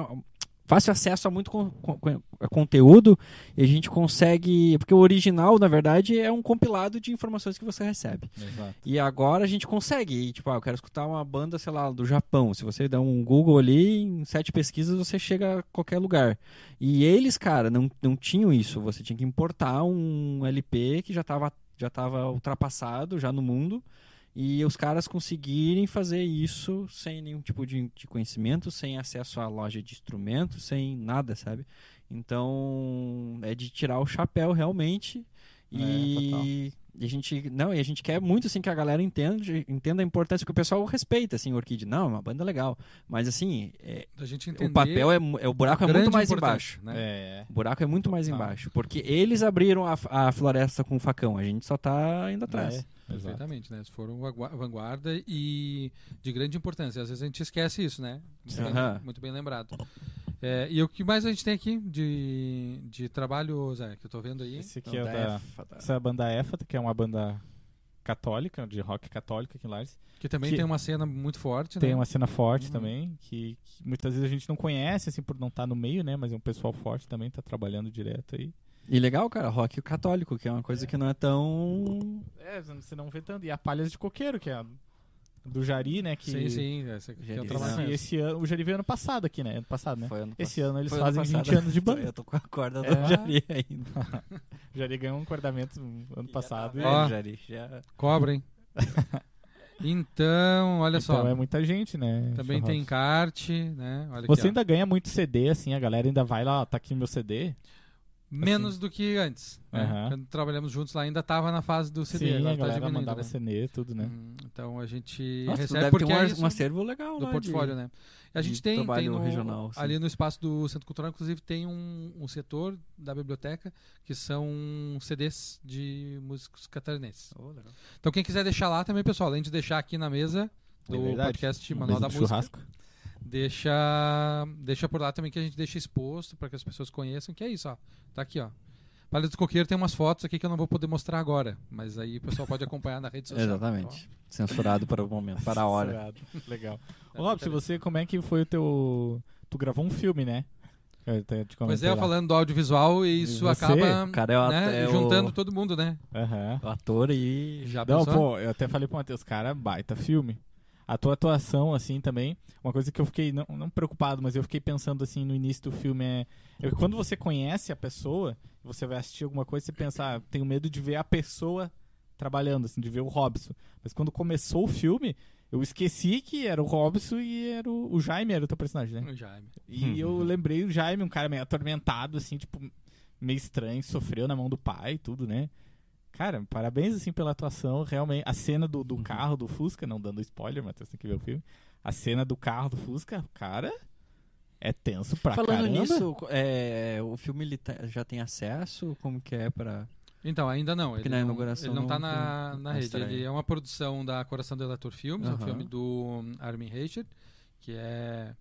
[SPEAKER 2] fácil acesso a muito con- con- con- conteúdo e a gente consegue, porque o original, na verdade, é um compilado de informações que você recebe.
[SPEAKER 1] Exato.
[SPEAKER 2] E agora a gente consegue, e, tipo, ah, eu quero escutar uma banda, sei lá, do Japão. Se você der um Google ali, em sete pesquisas você chega a qualquer lugar. E eles, cara, não, não tinham isso. Você tinha que importar um LP que já estava já tava ultrapassado já no mundo. E os caras conseguirem fazer isso sem nenhum tipo de, de conhecimento, sem acesso à loja de instrumentos, sem nada, sabe? Então, é de tirar o chapéu realmente. E, e a gente não, e a gente quer muito assim que a galera entenda, entenda a importância que o pessoal respeita assim, Orquídea. Não, é uma banda legal, mas assim, é, o papel é, é o buraco é muito mais embaixo.
[SPEAKER 4] Né?
[SPEAKER 1] É.
[SPEAKER 2] O buraco é muito mais embaixo, porque eles abriram a, a floresta com o facão, a gente só tá indo atrás.
[SPEAKER 1] Exato.
[SPEAKER 4] Perfeitamente, né? Eles foram vangua- vanguarda e de grande importância. Às vezes a gente esquece isso, né? Muito, bem,
[SPEAKER 2] Aham.
[SPEAKER 4] muito bem lembrado. É, e o que mais a gente tem aqui de, de trabalho, Zé, que eu tô vendo aí?
[SPEAKER 1] Esse aqui
[SPEAKER 2] Então,
[SPEAKER 1] é
[SPEAKER 2] da tá.
[SPEAKER 1] essa é a banda Éfata, que é uma banda católica, de rock católica aqui em Lages.
[SPEAKER 4] Que também
[SPEAKER 1] que-
[SPEAKER 4] tem uma cena muito forte,
[SPEAKER 1] Tem
[SPEAKER 4] né?
[SPEAKER 1] uma cena forte
[SPEAKER 4] Uhum.
[SPEAKER 1] também, que, que muitas vezes a gente não conhece, assim, por não estar no meio, né? Mas é um pessoal forte também, tá trabalhando direto aí.
[SPEAKER 2] E legal, cara, rock católico, que é uma coisa que não é tão
[SPEAKER 1] É, você não vê tanto. E a Palhas de Coqueiro, que é a do Jari, né? Que,
[SPEAKER 4] Sim, sim. Essa, que é
[SPEAKER 2] Jari,
[SPEAKER 4] o
[SPEAKER 1] Esse,
[SPEAKER 4] mesmo.
[SPEAKER 1] esse ano, o Jari veio ano passado aqui, né? Ano passado, né?
[SPEAKER 2] Foi ano
[SPEAKER 1] Esse ano eles
[SPEAKER 2] ano
[SPEAKER 1] fazem
[SPEAKER 2] passado.
[SPEAKER 1] 20 anos de <laughs> banda.
[SPEAKER 2] Eu tô com a corda do
[SPEAKER 1] É.
[SPEAKER 2] Jari ainda. <laughs>
[SPEAKER 1] O Jari ganhou um acordamento ano passado. e-
[SPEAKER 4] Ó.
[SPEAKER 2] É, Jari, já...
[SPEAKER 4] Cobra, hein? <laughs> então, olha
[SPEAKER 1] então
[SPEAKER 4] só.
[SPEAKER 1] é muita gente, né?
[SPEAKER 4] Também tem
[SPEAKER 1] Churrasco.
[SPEAKER 4] encarte, né? Olha
[SPEAKER 1] Você
[SPEAKER 4] aqui,
[SPEAKER 1] ainda ganha muito CD, assim, a galera ainda vai lá, ó, tá aqui meu CD.
[SPEAKER 4] Menos do que antes. né?
[SPEAKER 1] Aham.
[SPEAKER 4] Quando trabalhamos juntos lá, ainda tava na fase do CD.
[SPEAKER 1] Sim,
[SPEAKER 4] agora
[SPEAKER 1] a
[SPEAKER 4] tá
[SPEAKER 1] galera mandava
[SPEAKER 4] né?
[SPEAKER 1] CD, tudo, né?
[SPEAKER 4] Hum, Então a gente
[SPEAKER 2] Nossa,
[SPEAKER 4] recebe
[SPEAKER 2] deve
[SPEAKER 4] porque
[SPEAKER 2] ter um,
[SPEAKER 4] é
[SPEAKER 2] um acervo legal
[SPEAKER 4] do
[SPEAKER 2] lá
[SPEAKER 4] portfólio,
[SPEAKER 2] de...
[SPEAKER 4] né? A
[SPEAKER 2] de
[SPEAKER 4] gente tem, tem
[SPEAKER 2] trabalho
[SPEAKER 4] no-
[SPEAKER 2] regional, sim.
[SPEAKER 4] ali no espaço do Centro Cultural, inclusive, tem um, um setor da biblioteca que são CDs de músicos catarinenses.
[SPEAKER 2] Oh, legal.
[SPEAKER 4] Então quem quiser deixar lá também, pessoal, além de deixar aqui na mesa do
[SPEAKER 1] É
[SPEAKER 4] podcast Manual da Música,
[SPEAKER 1] churrasco.
[SPEAKER 4] Deixa deixa por lá também que a gente deixa exposto para que as pessoas conheçam, que é isso, ó. Tá aqui, ó. Palha do Coqueiro tem umas fotos aqui que eu não vou poder mostrar agora, mas aí o pessoal pode acompanhar na rede social.
[SPEAKER 2] Exatamente. Censurado para o momento, para a hora.
[SPEAKER 1] Censurado. Legal.
[SPEAKER 4] É
[SPEAKER 1] Ô, Robson,
[SPEAKER 4] muito
[SPEAKER 1] você, como é que foi o teu... Tu gravou um filme, né?
[SPEAKER 4] Pois
[SPEAKER 1] comentei
[SPEAKER 4] é,
[SPEAKER 1] lá.
[SPEAKER 4] falando do audiovisual, e isso
[SPEAKER 1] você,
[SPEAKER 4] acaba
[SPEAKER 2] O cara é o,
[SPEAKER 4] né,
[SPEAKER 2] é o-
[SPEAKER 4] juntando todo mundo, né?
[SPEAKER 1] Aham.
[SPEAKER 2] o ator e...
[SPEAKER 4] Já
[SPEAKER 1] Não,
[SPEAKER 4] pensou?
[SPEAKER 1] pô, eu até falei pro Matheus, cara, baita filme. A tua atuação, assim, também, uma coisa que eu fiquei, não, não preocupado, mas eu fiquei pensando, assim, no início do filme é... é quando você conhece a pessoa, você vai assistir alguma coisa, você pensa, ah, tenho medo de ver a pessoa trabalhando, assim, de ver o Robson. Mas quando começou o filme, eu esqueci que era o Robson e era o, o Jaime, era o teu personagem, né?
[SPEAKER 4] O Jaime.
[SPEAKER 1] E eu <laughs> lembrei o Jaime, um cara meio atormentado, assim, tipo, meio estranho, sofreu na mão do pai e tudo, né? Cara, parabéns, assim, pela atuação, realmente. A cena do, do carro do Fusca, não dando spoiler, mas tem que ver o filme. A cena do carro do Fusca, cara, é tenso pra
[SPEAKER 2] Falando
[SPEAKER 1] caramba.
[SPEAKER 2] nisso, é, o filme ele tá- já tem acesso? Como que é para...
[SPEAKER 4] Então, ainda não.
[SPEAKER 2] Porque
[SPEAKER 4] Ele,
[SPEAKER 2] na
[SPEAKER 4] não,
[SPEAKER 2] inauguração
[SPEAKER 4] ele não tá
[SPEAKER 2] não
[SPEAKER 4] na, na rede.
[SPEAKER 2] estranho.
[SPEAKER 4] Ele é uma produção da Coração do Eleitor Filmes, é um filme do hum, Armin Reicher, que é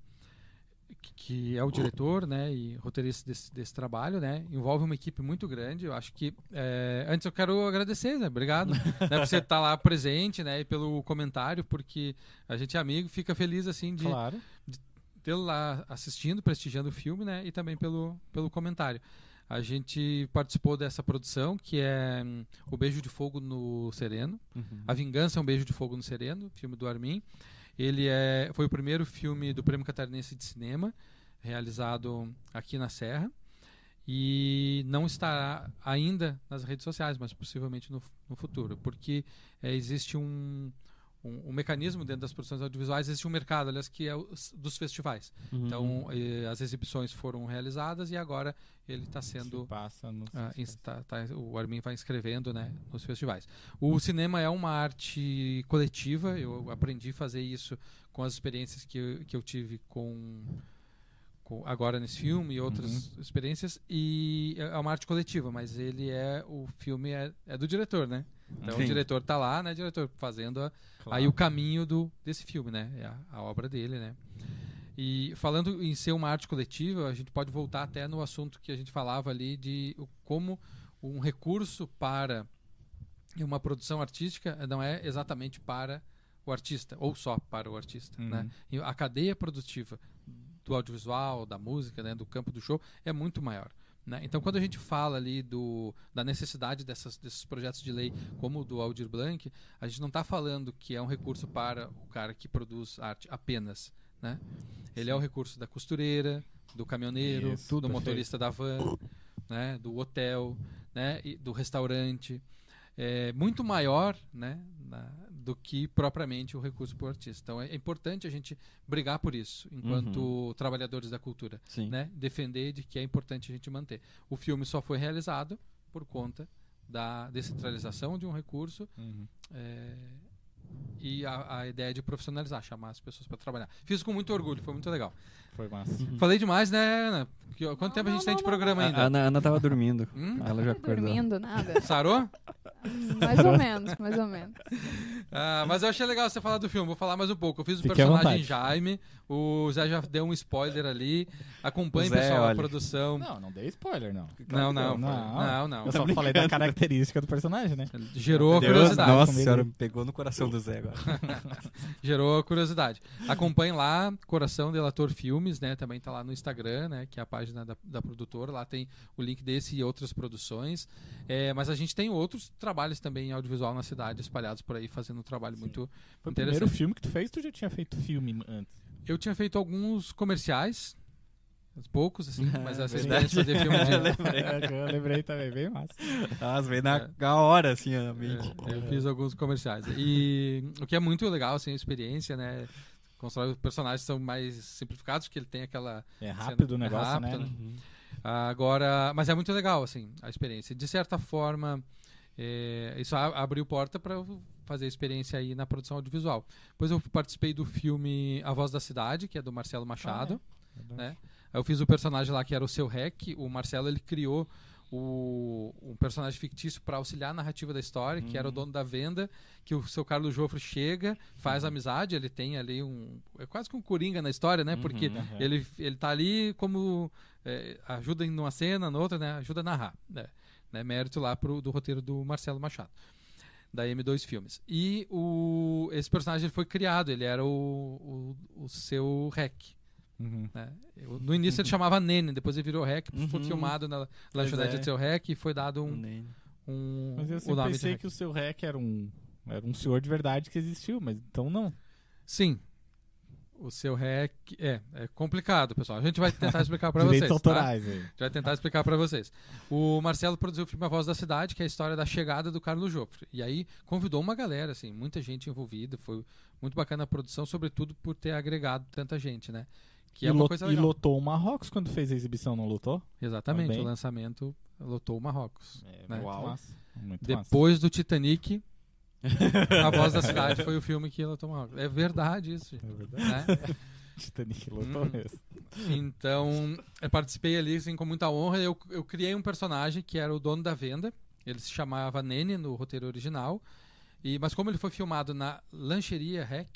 [SPEAKER 4] que- é o diretor, né, e roteirista desse, desse trabalho, né, envolve uma equipe muito grande. Eu acho que é, antes eu quero agradecer, né, obrigado, né, por você estar lá presente, né, e pelo comentário, porque a gente é amigo, fica feliz assim de
[SPEAKER 1] Claro.
[SPEAKER 4] tê-lo lá assistindo, prestigiando o filme, né? E também pelo, pelo comentário. A gente participou dessa produção, que é hum, O Beijo de Fogo no Sereno. A Vingança é um Beijo de Fogo no Sereno, filme do Armin. Ele é, foi o primeiro filme do Prêmio Catarinense de Cinema. realizado aqui na Serra e não estará ainda nas redes sociais, mas possivelmente no, no futuro, porque é, existe um, um, um mecanismo dentro das produções audiovisuais, existe um mercado, aliás, que é o, dos festivais.
[SPEAKER 2] Uhum.
[SPEAKER 4] Então, eh, as exibições foram realizadas e agora ele está sendo
[SPEAKER 1] Se passa no...
[SPEAKER 4] ah, ins- tá- tá- o Armin vai inscrevendo né, nos festivais. O cinema é uma arte coletiva, eu aprendi a fazer isso com as experiências que eu, que eu tive com- agora nesse filme e outras experiências, e é uma arte coletiva, mas ele é, o filme é, é do diretor, né? Então
[SPEAKER 2] Sim.
[SPEAKER 4] o diretor tá lá, né, diretor, fazendo a,
[SPEAKER 1] Claro.
[SPEAKER 4] aí o caminho do, desse filme, né? É a, a obra dele, né? E falando em ser uma arte coletiva, a gente pode voltar até no assunto que a gente falava ali de como um recurso para uma produção artística não é exatamente para o artista, ou só para o artista,
[SPEAKER 1] Uhum.
[SPEAKER 4] né? E a cadeia produtiva do audiovisual, da música, né, do campo do show é muito maior. Né? Então, quando a gente fala ali do, da necessidade dessas, desses projetos de lei, como o do Aldir Blanc, a gente não está falando que é um recurso para o cara que produz arte apenas. Né? Ele é o recurso da costureira, do caminhoneiro,
[SPEAKER 1] Isso,
[SPEAKER 4] do motorista da van, né? do hotel, né? e do restaurante. É muito maior né? Na- do que propriamente o recurso para o artista. Então, é importante a gente brigar por isso, enquanto trabalhadores da cultura
[SPEAKER 2] Sim.
[SPEAKER 4] né, defender de que é importante a gente manter. O filme só foi realizado por conta da descentralização de um recurso
[SPEAKER 1] Uhum.
[SPEAKER 4] é, e a, a ideia de profissionalizar, chamar as pessoas para trabalhar. Fiz com muito orgulho, foi muito legal.
[SPEAKER 1] Foi massa.
[SPEAKER 4] Falei demais, né, Ana? Que- Quanto
[SPEAKER 3] Não,
[SPEAKER 4] tempo a gente
[SPEAKER 3] não,
[SPEAKER 4] tem de
[SPEAKER 3] não,
[SPEAKER 4] programa
[SPEAKER 2] A
[SPEAKER 4] ainda?
[SPEAKER 2] Ana, Ana tava dormindo.
[SPEAKER 4] Hum?
[SPEAKER 2] Ela já acordou.
[SPEAKER 3] dormindo, nada.
[SPEAKER 4] Sarou?
[SPEAKER 3] Mais ou menos, mais ou menos.
[SPEAKER 4] Ah, mas eu achei legal você falar do filme. Vou falar mais um pouco. Eu fiz o
[SPEAKER 1] Fique
[SPEAKER 4] personagem. Jaime. O Zé já deu um spoiler ali. Acompanhe,
[SPEAKER 2] O Zé,
[SPEAKER 4] pessoal, a
[SPEAKER 2] olha.
[SPEAKER 4] produção.
[SPEAKER 1] Não, não dei spoiler, não.
[SPEAKER 4] Não, não,
[SPEAKER 1] Não.
[SPEAKER 4] não, não.
[SPEAKER 1] Eu só falei da característica do personagem, né?
[SPEAKER 4] Gerou a
[SPEAKER 2] Deus,
[SPEAKER 4] curiosidade.
[SPEAKER 2] nossa senhora, pegou no coração do Zé agora. <laughs>
[SPEAKER 4] Gerou curiosidade. Acompanhe lá, Coração Delator Filmes, né? Também tá lá no Instagram, né? Que é a página da, da produtora. Lá tem o link desse e outras produções. É, mas a gente tem outros trabalhos também em audiovisual na cidade, espalhados por aí, fazendo um trabalho muito
[SPEAKER 1] Foi o
[SPEAKER 4] interessante.
[SPEAKER 1] primeiro filme que tu fez, tu já tinha feito filme antes?
[SPEAKER 4] Eu tinha feito alguns comerciais, poucos, assim, <laughs> mas essa
[SPEAKER 2] verdade.
[SPEAKER 4] experiência de fazer filme de...
[SPEAKER 2] lembrei. <laughs>
[SPEAKER 1] É, eu lembrei também, bem massa.
[SPEAKER 2] Ah, veio na,
[SPEAKER 4] É.
[SPEAKER 2] na hora, assim, a mente.
[SPEAKER 4] É, eu fiz alguns comerciais. E o que é muito legal, assim, a experiência, né? Constrói os personagens são mais simplificados, porque ele tem aquela
[SPEAKER 1] É rápido o
[SPEAKER 4] É
[SPEAKER 1] negócio,
[SPEAKER 4] rápido,
[SPEAKER 1] né?
[SPEAKER 2] Uhum.
[SPEAKER 4] Agora, mas é muito legal, assim, a experiência. De certa forma, é, isso abriu porta para eu fazer experiência aí na produção audiovisual. Depois eu participei do filme A Voz da Cidade, que é do Marcelo Machado. né? Eu fiz o personagem lá que era o seu Rec. O Marcelo ele criou o, um personagem fictício para auxiliar a narrativa da história, que era o dono da venda, que o seu Carlos Jofre chega, faz amizade, ele tem ali um é quase que um coringa na história, né? Porque
[SPEAKER 1] Uhum.
[SPEAKER 4] ele ele tá ali como é, ajuda em uma cena, na outra, né? Ajuda a narrar, né? né? Mérito lá pro, do roteiro do Marcelo Machado. Da M2 Filmes. E o, esse personagem foi criado, ele era o, o, o seu Rec.
[SPEAKER 1] Uhum.
[SPEAKER 4] né? Eu- no início ele <laughs> chamava Nene, depois ele virou Rec, foi
[SPEAKER 2] Uhum.
[SPEAKER 4] filmado na lanchonete
[SPEAKER 2] é.
[SPEAKER 4] do seu Rec e foi dado um,
[SPEAKER 2] Nem-
[SPEAKER 4] um
[SPEAKER 1] Mas eu sempre pensei que o seu rec era um, era um senhor de verdade que existiu, mas então não.
[SPEAKER 4] Sim. O seu Rec é, é complicado, pessoal. A gente vai tentar explicar para <laughs> vocês. tá?
[SPEAKER 1] autorais aí.
[SPEAKER 4] A gente vai tentar explicar para vocês. O Marcelo produziu o filme A Voz da Cidade, que é a história da chegada do Carlos Jofre. E aí convidou uma galera, assim, muita gente envolvida. Foi muito bacana a produção, sobretudo por ter agregado tanta gente, né? Que é
[SPEAKER 1] e,
[SPEAKER 4] uma
[SPEAKER 1] lo-
[SPEAKER 4] coisa
[SPEAKER 1] e
[SPEAKER 4] legal.
[SPEAKER 1] lotou o Marrocos quando fez a exibição, não lotou?
[SPEAKER 4] Exatamente,
[SPEAKER 1] Também.
[SPEAKER 4] o lançamento lotou o Marrocos.
[SPEAKER 1] É,
[SPEAKER 4] Né?
[SPEAKER 1] muito
[SPEAKER 2] Uau.
[SPEAKER 1] massa. Muito
[SPEAKER 4] Depois do Titanic, <laughs> A Voz da Cidade foi o filme que lotou o Marrocos. É verdade isso,
[SPEAKER 1] massa. É verdade.
[SPEAKER 4] né? <laughs>
[SPEAKER 1] Titanic lotou
[SPEAKER 4] Hum.
[SPEAKER 1] mesmo.
[SPEAKER 4] Então, eu participei ali assim, com muita honra. Eu, eu criei um personagem que era o dono da venda. Ele se chamava Nene no roteiro original. E, mas como ele foi filmado na lancheria Rec,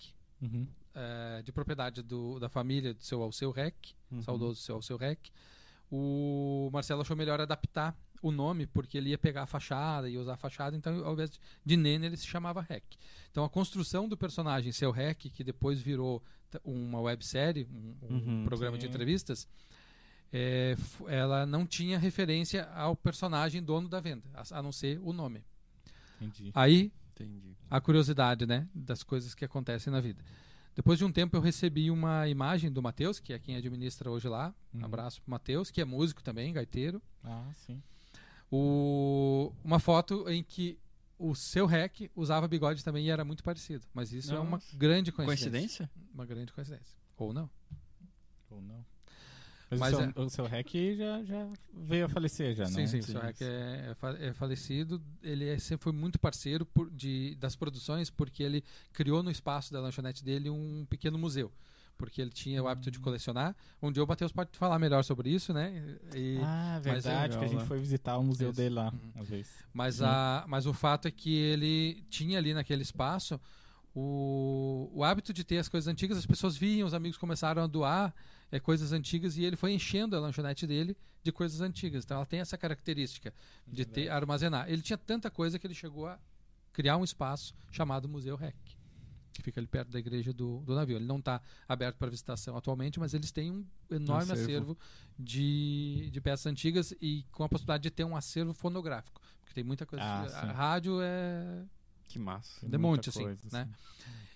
[SPEAKER 1] Uhum.
[SPEAKER 4] Eh, de propriedade do, da família do seu Alceu Rec,
[SPEAKER 2] Uhum.
[SPEAKER 4] saudoso seu Alceu Rec, o Marcelo achou melhor adaptar o nome, porque ele ia pegar a fachada e usar a fachada, então ao invés de- de Nene ele se chamava Rec. Então a construção do personagem Seu Rec, que depois virou uma websérie, um, um
[SPEAKER 2] Uhum,
[SPEAKER 4] programa de
[SPEAKER 1] sim.
[SPEAKER 4] entrevistas, é, ela não tinha referência ao personagem dono da venda, a, a não ser o nome.
[SPEAKER 1] Entendi.
[SPEAKER 4] Aí
[SPEAKER 2] Entendi.
[SPEAKER 4] a curiosidade, né, das coisas que acontecem na vida. Depois de um tempo eu recebi uma imagem do Matheus, que é quem administra hoje lá. Um
[SPEAKER 1] Uhum.
[SPEAKER 4] abraço pro Matheus, que é músico também, gaiteiro.
[SPEAKER 1] Ah, sim.
[SPEAKER 4] O, uma foto em que o seu rec usava bigode também e era muito parecido. Mas isso é uma grande coincidência.
[SPEAKER 2] Coincidência?
[SPEAKER 4] Uma grande coincidência. Ou não.
[SPEAKER 1] Ou não. Mas,
[SPEAKER 4] Mas
[SPEAKER 1] o, seu,
[SPEAKER 4] é-
[SPEAKER 1] o seu hack já, já veio a falecer, já,
[SPEAKER 4] sim,
[SPEAKER 1] não?
[SPEAKER 4] sim, o seu rec é, é é falecido. Ele é- sempre foi muito parceiro por- de, das produções porque ele criou no espaço da lanchonete dele um pequeno museu. Porque ele tinha o hábito de colecionar. Um dia o Matheus pode falar melhor sobre isso, né? E-
[SPEAKER 1] Ah,
[SPEAKER 4] é
[SPEAKER 1] verdade, que a gente
[SPEAKER 2] lá.
[SPEAKER 1] foi visitar o museu
[SPEAKER 4] Isso.
[SPEAKER 1] dele lá,
[SPEAKER 4] Uhum.
[SPEAKER 1] uma vez.
[SPEAKER 4] Mas,
[SPEAKER 2] Sim.
[SPEAKER 4] a, mas o fato é que ele tinha ali naquele espaço o, o hábito de ter as coisas antigas, as pessoas viam, os amigos começaram a doar é, coisas antigas e ele foi enchendo a lanchonete dele de coisas antigas. Então ela tem essa característica de ter armazenar. Ele tinha tanta coisa que ele chegou a criar um espaço chamado Museu Rec, que fica ali perto da igreja do, do navio. Ele não está aberto para visitação atualmente, mas eles têm um enorme
[SPEAKER 2] Acervo.
[SPEAKER 4] acervo de, de peças antigas e com a possibilidade de ter um acervo fonográfico. Porque tem muita coisa.
[SPEAKER 1] Ah,
[SPEAKER 4] rádio é.
[SPEAKER 2] Que massa.
[SPEAKER 1] Tem
[SPEAKER 4] de monte, assim,
[SPEAKER 1] coisa,
[SPEAKER 4] né?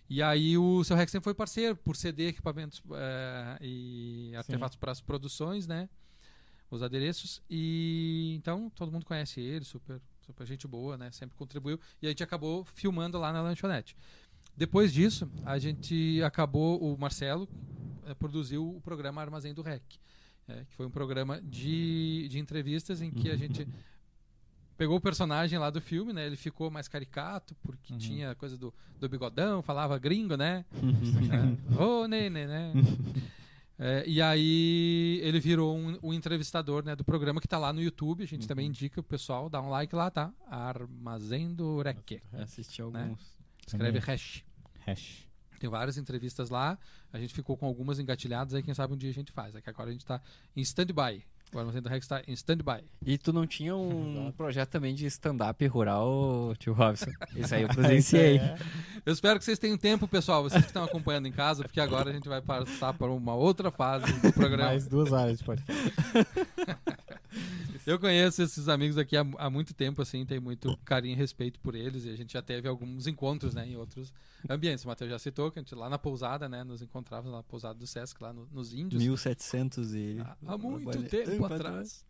[SPEAKER 4] E aí o seu Rex sempre foi parceiro por ceder equipamentos eh, e artefatos para as produções, né? Os adereços. E então todo mundo conhece ele, super, super gente boa, né? Sempre contribuiu. E a gente acabou filmando lá na lanchonete. Depois disso, a gente acabou, o Marcelo eh, produziu o programa Armazém do Rec, eh, que foi um programa de, de entrevistas em que a gente <laughs> pegou o personagem lá do filme, né? Ele ficou mais caricato, porque
[SPEAKER 1] Uhum.
[SPEAKER 4] tinha coisa do, do bigodão, falava gringo, né?
[SPEAKER 2] Uhum. <laughs>
[SPEAKER 4] É, Ô, Nene, né? É, e aí ele virou um, um entrevistador né, do programa que tá lá no YouTube. A gente
[SPEAKER 1] Uhum.
[SPEAKER 4] também indica o pessoal, dá um like lá, tá? Armazém do Rec.
[SPEAKER 2] Assisti
[SPEAKER 4] Né?
[SPEAKER 2] alguns.
[SPEAKER 4] Escreve
[SPEAKER 1] Também.
[SPEAKER 4] hash.
[SPEAKER 1] Hash.
[SPEAKER 4] Tem várias entrevistas lá. A gente ficou com algumas engatilhadas aí, quem sabe um dia a gente faz. É que agora a gente tá em stand-by. O Armazém do Rec está em stand-by.
[SPEAKER 2] E tu não tinha um projeto também de stand-up rural, tio Robson? <laughs> Isso aí eu presenciei.
[SPEAKER 1] É,
[SPEAKER 4] Eu espero que vocês tenham tempo, pessoal, vocês que estão acompanhando em casa, porque agora a gente vai passar por uma outra fase do <laughs> programa.
[SPEAKER 1] mais duas horas de podcast. <laughs>
[SPEAKER 4] Eu conheço esses amigos aqui há, há muito tempo, assim, tenho muito carinho e respeito por eles, e a gente já teve alguns encontros, né, em outros ambientes. O Matheus já citou que a gente lá na pousada, né, nos encontrávamos na pousada do Sesc, lá no- nos Índios.
[SPEAKER 2] 1700 e...
[SPEAKER 4] Há- Há muito tempo
[SPEAKER 2] atrás.
[SPEAKER 4] atrás.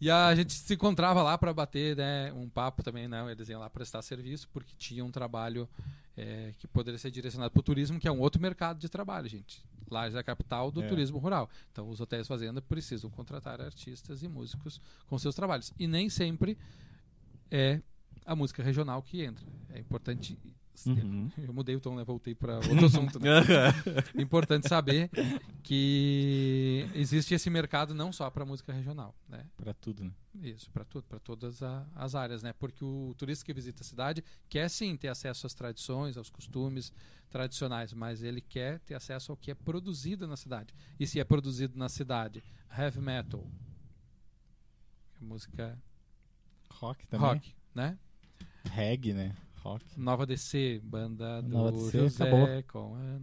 [SPEAKER 4] E a gente se encontrava lá para bater né, um papo também, né? Eles iam lá prestar serviço, porque tinha um trabalho é, que poderia ser direcionado para o turismo, que é um outro mercado de trabalho, gente. Lá é a capital do
[SPEAKER 1] É.
[SPEAKER 4] turismo rural. Então, os hotéis fazenda precisam contratar artistas e músicos com seus trabalhos. E nem sempre é a música regional que entra. É importante.
[SPEAKER 2] Uhum. <laughs>
[SPEAKER 4] Eu mudei o tom, né? Voltei para outro assunto. Né? Importante saber que existe esse mercado não só para música regional, né?
[SPEAKER 1] Pra tudo, né?
[SPEAKER 4] Isso, para tudo, para todas a- as áreas, né? Porque o turista que visita a cidade quer sim ter acesso às tradições, aos costumes tradicionais, mas ele quer ter acesso ao que é produzido na cidade. E se é produzido na cidade, heavy metal, é música
[SPEAKER 1] Rock também.
[SPEAKER 4] rock, né?
[SPEAKER 1] Reggae, né? Rock.
[SPEAKER 4] Nova DC, banda do
[SPEAKER 1] Nova DC,
[SPEAKER 4] José
[SPEAKER 1] acabou.
[SPEAKER 4] com Ana.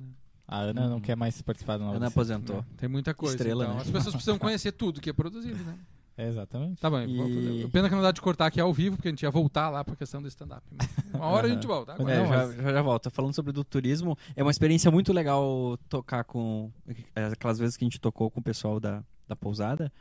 [SPEAKER 1] A Ana não quer mais participar da nova
[SPEAKER 2] Ana
[SPEAKER 1] DC.
[SPEAKER 2] aposentou.
[SPEAKER 4] Tem muita coisa.
[SPEAKER 2] Estrela,
[SPEAKER 4] então,
[SPEAKER 2] né?
[SPEAKER 4] As pessoas precisam conhecer tudo que é produzido, né?
[SPEAKER 1] É, <laughs> exatamente.
[SPEAKER 4] Tá bom.
[SPEAKER 2] E-
[SPEAKER 4] Pena que não dá de cortar aqui ao vivo, porque a gente ia voltar lá pra questão do stand-up. Uma hora a gente volta. Agora
[SPEAKER 2] É,
[SPEAKER 1] Não,
[SPEAKER 2] já,
[SPEAKER 1] mas-
[SPEAKER 2] já, já volto. Falando sobre do turismo, é uma experiência muito legal tocar com é, aquelas vezes que a gente tocou com o pessoal da, da pousada.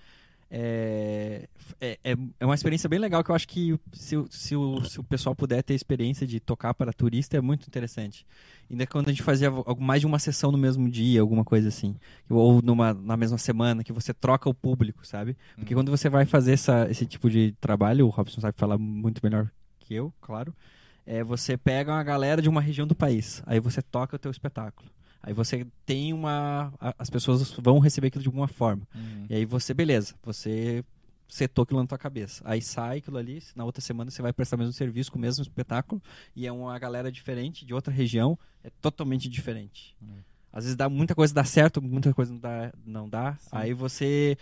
[SPEAKER 2] É, é, é- é uma experiência bem legal que eu acho que se, o- se, o, se o pessoal puder ter experiência de tocar para turista é muito interessante. Ainda quando a gente fazia mais de uma sessão no mesmo dia, alguma coisa assim. Ou numa, na mesma semana, que você troca o público, sabe? Porque
[SPEAKER 1] Hum.
[SPEAKER 2] quando você vai fazer essa, esse tipo de trabalho, o Robson sabe falar muito melhor que eu, claro. É, você pega uma galera de uma região do país, aí você toca o teu espetáculo. Aí você tem uma. As pessoas vão receber aquilo de alguma forma.
[SPEAKER 1] Uhum.
[SPEAKER 2] E aí você, beleza, você setou aquilo na tua cabeça. Aí sai aquilo ali, na outra semana você vai prestar o mesmo serviço com o mesmo espetáculo, e é uma galera diferente, de outra região, é totalmente diferente.
[SPEAKER 1] Hum.
[SPEAKER 2] Às vezes dá muita coisa dá certo, muita coisa não dá. Não dá.
[SPEAKER 1] Sim.
[SPEAKER 2] Aí você.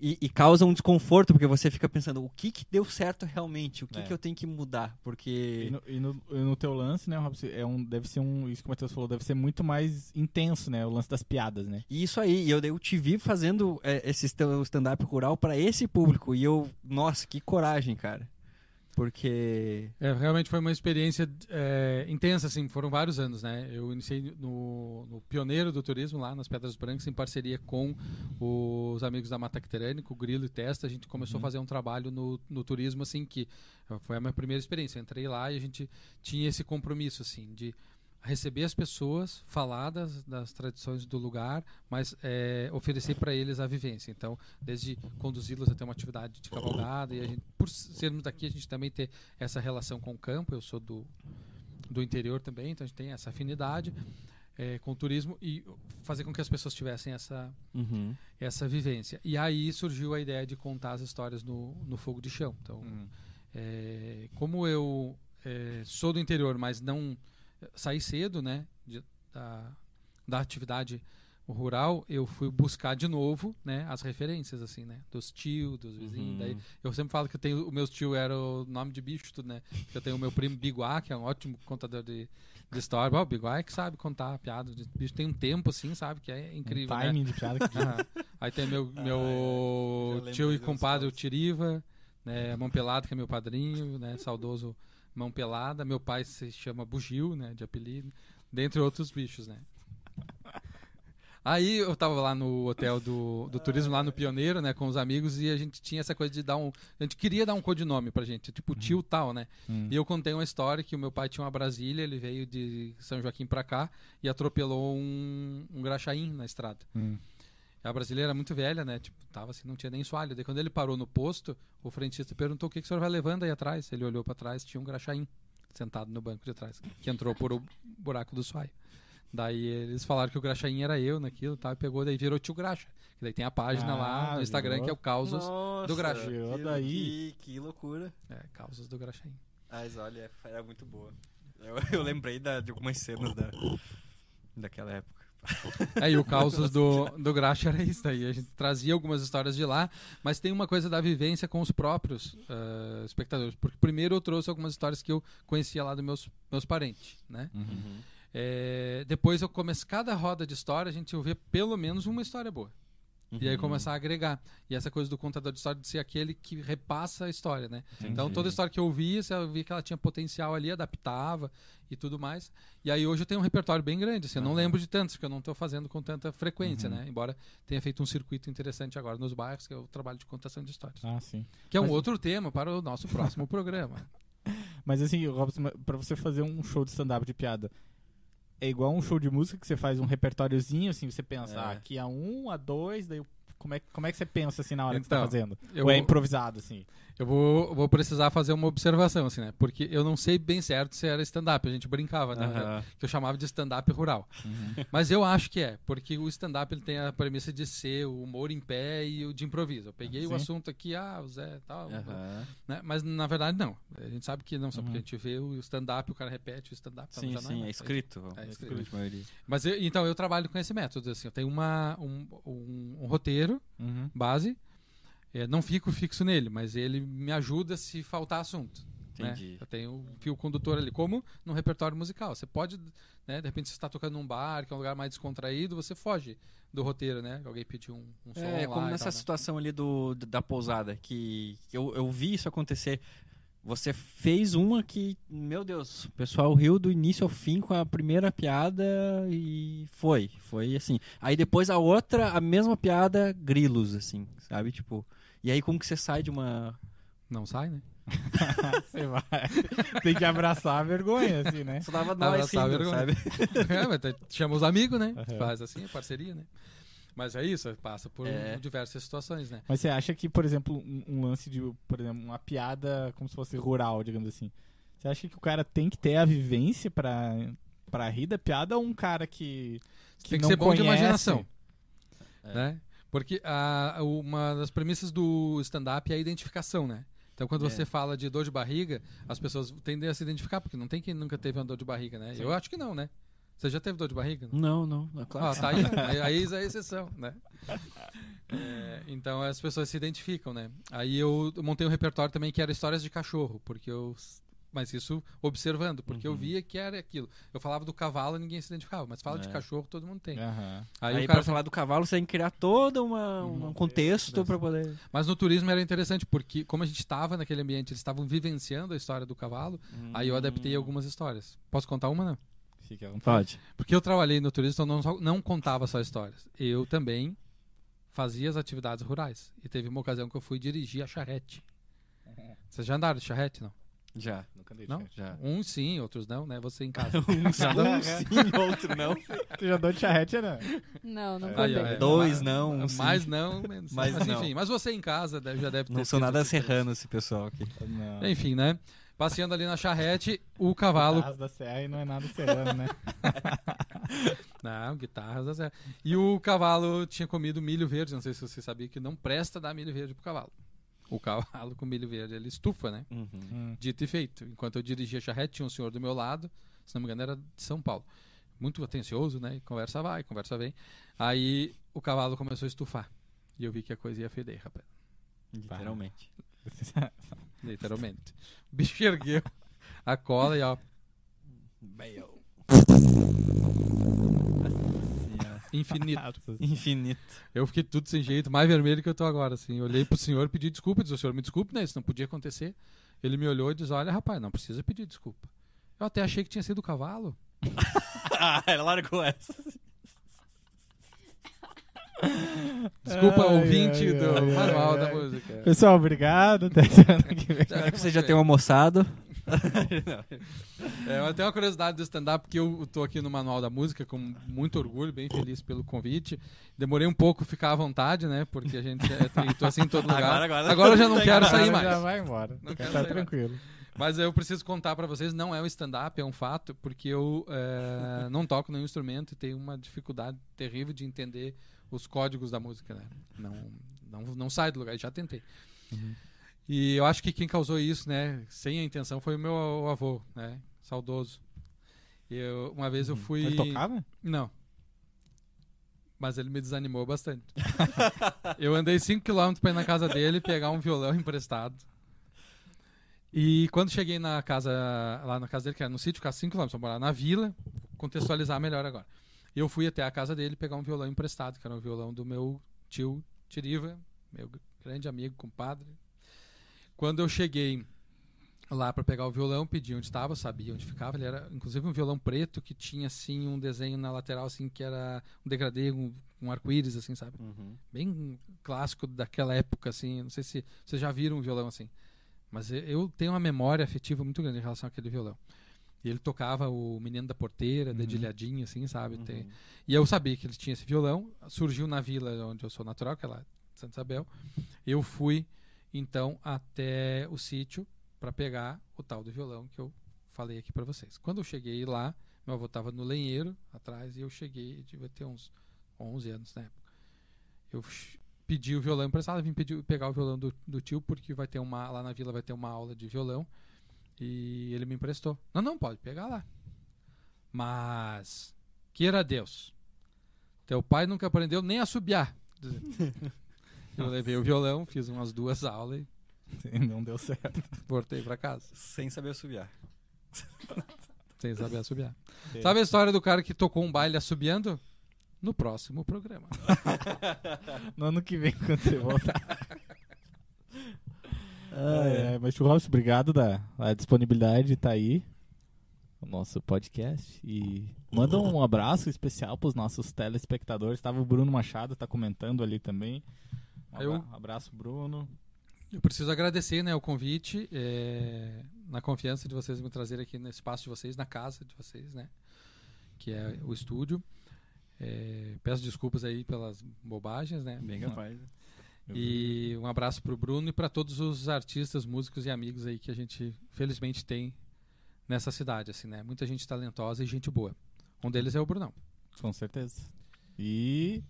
[SPEAKER 2] E, e causa um desconforto, porque você fica pensando, o que, que deu certo realmente? O que,
[SPEAKER 1] É.
[SPEAKER 2] que eu tenho que mudar?
[SPEAKER 1] E
[SPEAKER 2] Porque.
[SPEAKER 1] no, e no- e no teu lance, né, Robson, é um, deve ser um, isso que o Matheus falou, deve ser muito mais intenso, né, o lance das piadas, né?
[SPEAKER 2] E isso aí, e eu, eu te vi fazendo é, esse sta- stand-up rural pra esse público. E eu, nossa, que coragem, cara. Porque.
[SPEAKER 4] É, realmente foi uma experiência é, intensa, assim, foram vários anos, né? Eu iniciei no, no pioneiro do turismo lá nas Pedras Brancas, em parceria com os amigos da Mata Quiterânica, o Grilo e Testa. A gente começou
[SPEAKER 1] Uhum.
[SPEAKER 4] a fazer um trabalho no, no turismo, assim, que foi a minha primeira experiência. Eu entrei lá e a gente tinha esse compromisso, assim, de receber as pessoas, falar das, das tradições do lugar, mas é, oferecer para eles a vivência. Então, desde conduzi-los até uma atividade de cavalgada e a gente, por sermos daqui, a gente também ter essa relação com o campo. Eu sou do, do interior também, então a gente tem essa afinidade é, com o turismo e fazer com que as pessoas tivessem essa
[SPEAKER 2] Uhum.
[SPEAKER 4] essa vivência. E aí surgiu a ideia de contar as histórias no, no fogo de chão. Então,
[SPEAKER 1] Hum.
[SPEAKER 4] é, como eu é, sou do interior, mas não saí cedo, né, de- da, da atividade rural, eu fui buscar de novo, né, as referências assim, né, dos tios, dos vizinhos.
[SPEAKER 2] Uhum.
[SPEAKER 4] Daí eu sempre falo que eu tenho o meus tio era o nome de bicho tudo, né? Eu tenho o meu primo Biguá, que é um ótimo contador de, de história. O Biguá é que sabe contar piada de bicho, tem um tempo assim, sabe, que é incrível,
[SPEAKER 1] um
[SPEAKER 4] né?
[SPEAKER 1] timing de piada que <laughs>
[SPEAKER 4] Aham. Aí tem meu,
[SPEAKER 5] Ah,
[SPEAKER 4] meu
[SPEAKER 5] eu lembrei
[SPEAKER 4] tio e compadre, o. Tiriva, né, Mão Pelada, que é meu padrinho, né, saudoso Mão Pelada. Meu pai se chama Bugio, né, de apelido, dentre outros bichos, né. Aí eu tava lá no hotel do, do turismo, lá no Pioneiro, né, com os amigos, e a gente tinha essa coisa de dar um... A gente queria dar um codinome pra gente, tipo tio tal, né.
[SPEAKER 1] Hum.
[SPEAKER 4] E eu contei uma história que o meu pai tinha uma Brasília, ele veio de São Joaquim pra cá e atropelou um, um graxaim na estrada.
[SPEAKER 1] Hum.
[SPEAKER 4] A brasileira era muito velha, né? Tipo, tava assim, não tinha nem soalho. Daí quando ele parou no posto, o frentista perguntou o que, que o senhor vai levando aí atrás. Ele olhou pra trás, tinha um graxaim sentado no banco de trás, que entrou por o buraco do soalho. Daí eles falaram que o graxaim era eu naquilo, tá? E pegou, daí virou tio Graxa. Que daí tem a página lá
[SPEAKER 1] Ah,
[SPEAKER 4] no Instagram
[SPEAKER 1] virou.
[SPEAKER 4] que é o Causos. do Graxa.
[SPEAKER 5] Que,
[SPEAKER 1] daí.
[SPEAKER 5] Que, que loucura.
[SPEAKER 4] É, Causos do Graxaim.
[SPEAKER 5] Mas olha, era muito boa. Eu, eu lembrei da- de algumas cenas da, daquela época. <laughs>
[SPEAKER 4] É, e o Causos do, do Graxa era isso daí. A gente trazia algumas histórias de lá, mas tem uma coisa da vivência com os próprios eh, espectadores. Porque primeiro eu trouxe algumas histórias que eu conhecia lá dos meus, meus parentes, né?
[SPEAKER 1] Uhum.
[SPEAKER 4] É, depois eu comecei, cada roda de história a gente ouvia pelo menos uma história boa. E aí
[SPEAKER 2] Uhum.
[SPEAKER 4] começar a agregar. E essa coisa do contador de história de ser aquele que repassa a história, né? Então
[SPEAKER 2] Entendi.
[SPEAKER 4] toda história que eu se eu via que ela tinha potencial ali, adaptava e tudo mais. E aí hoje eu tenho um repertório bem grande, assim, eu não lembro de tantos, porque eu não estou fazendo com tanta frequência,
[SPEAKER 1] Uhum.
[SPEAKER 4] né? Embora tenha feito um circuito interessante agora nos bairros, que é o trabalho de contação de histórias.
[SPEAKER 1] Ah, sim.
[SPEAKER 4] Que é um
[SPEAKER 1] Mas-
[SPEAKER 4] outro tema para o nosso próximo programa. <laughs>
[SPEAKER 1] Mas assim, Robson, pra você fazer um show de stand-up de piada, é igual um show de música que você faz um repertóriozinho, assim, você pensa,
[SPEAKER 2] É.
[SPEAKER 1] ah, aqui a um, a dois, daí como é, como é que você pensa assim na hora que você tá
[SPEAKER 4] Então,
[SPEAKER 1] fazendo?
[SPEAKER 4] Eu
[SPEAKER 1] Ou é improvisado, assim?
[SPEAKER 4] Eu vou, vou precisar fazer uma observação, assim, né? Porque eu não sei bem certo se era stand-up, a gente brincava, né? Que eu chamava de stand-up rural. Mas eu acho que é, porque o stand-up ele tem a premissa de ser o humor em pé e o de improviso. Eu peguei o
[SPEAKER 1] Sim.
[SPEAKER 4] assunto aqui, ah, o Zé tal, né? Mas na verdade não. A gente sabe que não, só
[SPEAKER 1] Uhum.
[SPEAKER 4] porque a gente vê o stand-up, o cara repete o stand-up. então
[SPEAKER 2] Sim,
[SPEAKER 4] não
[SPEAKER 2] sim, é
[SPEAKER 4] mais.
[SPEAKER 2] escrito.
[SPEAKER 4] É
[SPEAKER 2] a
[SPEAKER 4] escrito.
[SPEAKER 2] grande maioria.
[SPEAKER 4] Mas eu- então eu trabalho com esse método, assim, eu tenho uma, um, um- um roteiro
[SPEAKER 1] Uhum.
[SPEAKER 4] base, é, não fico fixo nele, mas ele me ajuda se faltar assunto. né?
[SPEAKER 2] Entendi.
[SPEAKER 4] Eu tenho o fio condutor ali, como no repertório musical. Você pode, né, de repente, você está tocando num bar, que é um lugar mais descontraído, você foge do roteiro, né? Alguém pediu um, um som
[SPEAKER 2] É, como nessa
[SPEAKER 4] tal, né?
[SPEAKER 2] situação ali do, da pousada, que eu, eu vi isso acontecer. Você fez uma que, meu Deus, o pessoal riu do início ao fim com a primeira piada e foi, foi assim. Aí depois a outra, a mesma piada, grilos, assim, sabe? Tipo, e aí como que você sai de uma...
[SPEAKER 4] Não sai, né? <laughs>
[SPEAKER 1] você vai. Tem que abraçar a vergonha, assim, né?
[SPEAKER 2] Só dava
[SPEAKER 4] nós
[SPEAKER 2] nós
[SPEAKER 4] rindo,
[SPEAKER 2] rindo, sabe? <laughs>
[SPEAKER 4] é, mas chama os amigos, né?
[SPEAKER 1] Aham.
[SPEAKER 4] Faz assim, a parceria, né? Mas é isso, passa por
[SPEAKER 2] É.
[SPEAKER 4] diversas situações, né?
[SPEAKER 1] Mas você acha que, por exemplo, um, um lance de, por exemplo, uma piada como se fosse rural, digamos assim. Você acha que o cara tem que ter a vivência pra, pra rir da piada ou um cara que, que
[SPEAKER 4] Tem que
[SPEAKER 1] não
[SPEAKER 4] ser bom de
[SPEAKER 1] conhece?
[SPEAKER 4] imaginação.
[SPEAKER 2] É.
[SPEAKER 4] né? Porque a, uma das premissas do stand-up é a identificação, né? Então, quando
[SPEAKER 2] É.
[SPEAKER 4] você fala de dor de barriga, as pessoas tendem a se identificar, porque não tem quem nunca teve uma dor de barriga, né?
[SPEAKER 1] Sim.
[SPEAKER 4] Eu acho que não, né? Você já teve dor de barriga?
[SPEAKER 2] Não, não, é claro.
[SPEAKER 4] Ah, tá aí, aí, <laughs> aí é a exceção, né? É, então as pessoas se identificam, né? Aí eu montei um repertório também que era histórias de cachorro, porque eu mas isso observando, porque eu
[SPEAKER 2] Uhum.
[SPEAKER 4] via que era aquilo. Eu falava do cavalo, ninguém se identificava, mas fala de
[SPEAKER 2] É.
[SPEAKER 4] cachorro, todo mundo tem.
[SPEAKER 1] Aham.
[SPEAKER 4] Aí,
[SPEAKER 2] Aí, pra falar do cavalo, você tem que criar todo uma,
[SPEAKER 1] Uhum.
[SPEAKER 2] um contexto pra poder...
[SPEAKER 4] Mas no turismo era interessante, porque como a gente estava naquele ambiente, eles estavam vivenciando a história do cavalo, aí eu adaptei
[SPEAKER 2] Hum.
[SPEAKER 4] algumas histórias. Posso contar uma, não?
[SPEAKER 1] Fique à vontade.
[SPEAKER 2] Pode.
[SPEAKER 4] Porque eu trabalhei no turismo, então não, só- não contava só histórias. Eu também fazia as atividades rurais. E teve uma ocasião que eu fui dirigir a charrete. Vocês já andaram de charrete, não?
[SPEAKER 2] Já.
[SPEAKER 1] Nunca dei
[SPEAKER 4] Não?
[SPEAKER 1] charrete.
[SPEAKER 2] Já.
[SPEAKER 4] Uns sim, outros não, né? Você em casa. <laughs>
[SPEAKER 2] Um
[SPEAKER 4] Já andou?
[SPEAKER 2] sim, outro não.
[SPEAKER 1] Tu já andou de charrete, né?
[SPEAKER 3] Não, não
[SPEAKER 1] Aí,
[SPEAKER 4] ó, é.
[SPEAKER 2] Dois não, um sim.
[SPEAKER 4] Mais não, menos.
[SPEAKER 2] Mais
[SPEAKER 4] mas
[SPEAKER 2] não.
[SPEAKER 4] enfim, mas você em casa deve- já deve ter
[SPEAKER 2] Não sou nada
[SPEAKER 4] esse
[SPEAKER 2] serrano esse pessoal aqui.
[SPEAKER 1] Não.
[SPEAKER 4] Enfim, né? Passeando ali na charrete, o cavalo
[SPEAKER 1] Guitarras da Serra e não é nada serrano, né? <laughs>
[SPEAKER 4] Não, guitarras da Serra. E o cavalo tinha comido milho verde. Não sei se você sabia que não presta dar milho verde pro cavalo. O cavalo com milho verde, ele estufa, né?
[SPEAKER 2] Uhum.
[SPEAKER 1] Hum.
[SPEAKER 4] Dito e feito. Enquanto eu dirigia a charrete, tinha um senhor do meu lado, se não me engano era de São Paulo. Muito atencioso, né? Conversa vai, conversa vem. Aí o cavalo começou a estufar. E eu vi que a coisa ia feder, rapaz.
[SPEAKER 2] Literalmente. <laughs>
[SPEAKER 4] Literalmente. O bicho ergueu a cola e ó, infinito. <laughs>
[SPEAKER 2] Infinito.
[SPEAKER 4] Eu fiquei tudo sem jeito, mais vermelho que eu tô agora, assim. Eu olhei pro senhor, pedi desculpa, disse, o senhor me desculpe, né? Isso não podia acontecer. Ele me olhou e disse, olha, rapaz, não precisa pedir desculpa. Eu até achei que tinha sido o cavalo. <laughs>
[SPEAKER 2] ah, ela largou essa. <laughs>
[SPEAKER 4] Desculpa,
[SPEAKER 1] Ai,
[SPEAKER 4] ouvinte
[SPEAKER 1] ai,
[SPEAKER 4] do
[SPEAKER 1] ai,
[SPEAKER 4] Manual
[SPEAKER 1] ai,
[SPEAKER 4] da
[SPEAKER 1] ai.
[SPEAKER 4] Música.
[SPEAKER 1] Pessoal, obrigado. Até semana que vem.
[SPEAKER 2] Espero que você já tenha almoçado. <laughs>
[SPEAKER 4] É, mas tem uma curiosidade do stand-up, porque eu tô aqui no Manual da Música com muito orgulho, bem feliz pelo convite. Demorei um pouco ficar à vontade, né? Porque a gente é, tô assim em todo lugar.
[SPEAKER 2] Agora- agora-
[SPEAKER 4] eu já não quero
[SPEAKER 1] Agora
[SPEAKER 4] sair
[SPEAKER 1] Já
[SPEAKER 4] mais.
[SPEAKER 1] vai embora.
[SPEAKER 4] Não
[SPEAKER 1] Fica
[SPEAKER 4] quero
[SPEAKER 1] tá
[SPEAKER 4] sair mais.
[SPEAKER 1] tranquilo.
[SPEAKER 4] Mas eu preciso contar pra vocês, não é um stand-up, é um fato, porque eu é, não toco nenhum instrumento e tenho uma dificuldade terrível de entender os códigos da música, né? Não, não, não sai do lugar, já tentei. E eu acho que quem causou isso, né, sem a intenção, foi o meu avô, né, saudoso. Eu, uma vez eu fui...
[SPEAKER 1] Ele tocava?
[SPEAKER 4] Não. Mas ele me desanimou bastante. <laughs> eu andei 5km pra ir na casa dele pegar um violão emprestado. E quando cheguei na casa, lá na casa dele, que era no sítio, ficar 5km, eu morar na vila, contextualizar melhor agora. Eu fui até a casa dele pegar um violão emprestado, que era um violão do meu tio Tiriva, meu grande amigo, compadre. Quando eu cheguei lá para pegar o violão, pedi onde estava, sabia onde ficava. Ele era, inclusive, um violão preto que tinha assim um desenho na lateral assim que era um degradê, um, um arco-íris assim, sabe?
[SPEAKER 2] Uhum.
[SPEAKER 4] Bem clássico daquela época assim. Não sei se vocês já viram um violão assim, mas eu- tenho uma memória afetiva muito grande em relação àquele violão. E ele tocava o Menino da Porteira, dedilhadinho assim, sabe? Tem-
[SPEAKER 2] Uhum.
[SPEAKER 4] e eu sabia que ele tinha esse violão. Surgiu na vila onde eu sou natural, que é lá de Santa Isabel. Eu fui, então, até o sítio para pegar o tal do violão que eu falei aqui para vocês. Quando eu cheguei lá, meu avô estava no lenheiro atrás e eu cheguei, devia ter uns 11 anos na época. Eu pedi o violão emprestado, vim pedir, pegar o violão do, do tio, porque vai ter uma, lá na vila vai ter uma aula de violão. E ele me emprestou. Não, não, pode pegar lá. Mas, queira Deus, teu pai nunca aprendeu nem a subiar. <laughs> Eu levei o violão, fiz umas duas aulas <laughs> e
[SPEAKER 1] Não deu certo.
[SPEAKER 4] voltei pra casa.
[SPEAKER 2] Sem saber assobiar.
[SPEAKER 4] Sem saber assobiar.
[SPEAKER 1] Sim.
[SPEAKER 4] Sabe a história do cara que tocou um baile assobiando? No próximo programa. <laughs>
[SPEAKER 1] No ano que vem, quando você voltar. <laughs> É, é, mas, Churros, obrigado da, da disponibilidade de estar aí. O nosso podcast. E manda um abraço especial para os nossos telespectadores. Tava o Bruno Machado, tá comentando ali também. Um
[SPEAKER 4] Eu-
[SPEAKER 1] abra- abraço, Bruno.
[SPEAKER 4] Eu preciso agradecer né, o convite, é, na confiança de vocês me trazerem aqui no espaço de vocês, na casa de vocês, né? Que é o estúdio. É, peço desculpas aí pelas bobagens, né?
[SPEAKER 2] Bem capaz.
[SPEAKER 4] E um abraço pro Bruno e para todos os artistas, músicos e amigos aí que a gente felizmente tem nessa cidade, assim, né? Muita gente talentosa e gente boa. Um deles é o Brunão.
[SPEAKER 1] Com certeza. E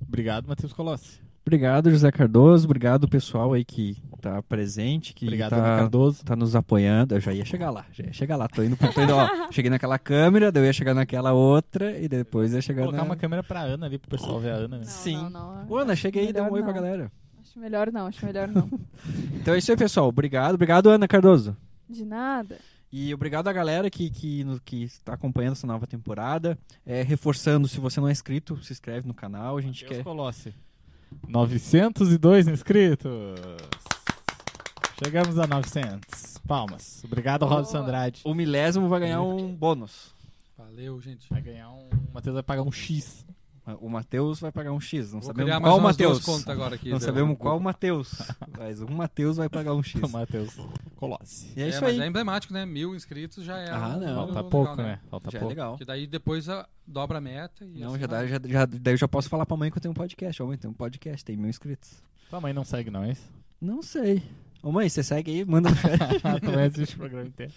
[SPEAKER 1] obrigado, Matheus Colossi.
[SPEAKER 2] Obrigado, José Cardoso. Obrigado, pessoal aí que tá presente, que
[SPEAKER 1] Obrigado,
[SPEAKER 2] tá,
[SPEAKER 1] Ana Cardoso.
[SPEAKER 2] tá nos apoiando. Eu já ia chegar lá, já ia chegar lá. Tô indo, pro- tô indo ó, <laughs> cheguei naquela câmera, daí eu ia chegar naquela outra e depois ia chegar
[SPEAKER 1] Colocar
[SPEAKER 2] na...
[SPEAKER 1] uma câmera pra Ana ali pro pessoal ver a Ana. Né?
[SPEAKER 3] Não,
[SPEAKER 2] Sim.
[SPEAKER 3] Não, não.
[SPEAKER 2] Ô, Ana, chega aí, dá um oi pra galera.
[SPEAKER 3] Acho melhor não, acho melhor não. <laughs>
[SPEAKER 2] Então é isso aí, pessoal. Obrigado. Obrigado, Ana Cardoso.
[SPEAKER 3] De nada.
[SPEAKER 2] E obrigado a galera que, que, que está acompanhando essa nova temporada. É, reforçando, se você não é inscrito, se inscreve no canal. A gente
[SPEAKER 1] Matheus
[SPEAKER 2] quer.
[SPEAKER 1] Colossi. 902 inscritos. Chegamos a 900. Palmas. Obrigado, Robson Andrade.
[SPEAKER 2] O milésimo vai ganhar um bônus.
[SPEAKER 4] Valeu, gente.
[SPEAKER 1] Vai ganhar um. O Matheus vai pagar um X.
[SPEAKER 2] O Matheus vai pagar um X. Não
[SPEAKER 4] Vou
[SPEAKER 2] sabemos qual Matheus.
[SPEAKER 4] contas agora aqui.
[SPEAKER 2] Não sabemos qual Matheus. Mas um Matheus vai pagar um X. <laughs>
[SPEAKER 1] O Matheus Colossi.
[SPEAKER 2] E é,
[SPEAKER 4] É,
[SPEAKER 2] isso
[SPEAKER 4] mas
[SPEAKER 2] aí.
[SPEAKER 4] é emblemático, né? Mil inscritos já é.
[SPEAKER 2] Ah,
[SPEAKER 4] um
[SPEAKER 2] não.
[SPEAKER 1] Falta
[SPEAKER 4] legal,
[SPEAKER 1] pouco, né? Falta
[SPEAKER 2] Já é
[SPEAKER 1] pouco.
[SPEAKER 2] legal.
[SPEAKER 4] Porque daí depois a- dobra a meta e
[SPEAKER 2] Não,
[SPEAKER 4] assim
[SPEAKER 2] já, dá, já, já, daí eu já posso falar pra mãe que eu tenho um podcast. Ô, mãe, tem um podcast, tem mil inscritos.
[SPEAKER 1] Tua mãe não segue, não, é isso?
[SPEAKER 2] Não sei. Ô, mãe, você segue aí, manda no chat. <laughs>
[SPEAKER 1] Assiste o programa inteiro.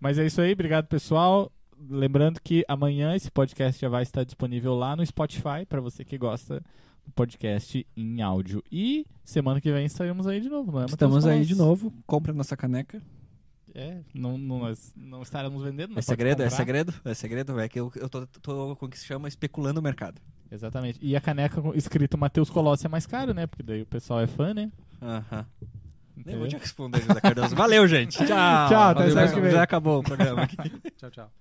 [SPEAKER 1] Mas é isso aí, obrigado pessoal. Lembrando que amanhã esse podcast já vai estar disponível lá no Spotify para você que gosta do podcast em áudio. E semana que vem estaremos aí de novo, não é?
[SPEAKER 2] Estamos aí de novo. Compra nossa caneca.
[SPEAKER 1] É, não, não, nós não estaremos vendendo.
[SPEAKER 2] É segredo, é segredo? É segredo, é que eu, eu tô, tô com o que se chama especulando o mercado.
[SPEAKER 1] Exatamente. E a caneca escrito Matheus Colossi é mais caro, né? Porque daí o pessoal é fã, né?
[SPEAKER 2] Aham. Nem
[SPEAKER 1] Entendeu?
[SPEAKER 2] vou te responder, José Cardoso. Valeu, gente. <laughs> Tchau.
[SPEAKER 1] Tchau, até
[SPEAKER 2] Valeu,
[SPEAKER 4] semana que
[SPEAKER 2] já,
[SPEAKER 1] vem.
[SPEAKER 2] já acabou o programa aqui. <laughs>
[SPEAKER 4] Tchau, tchau.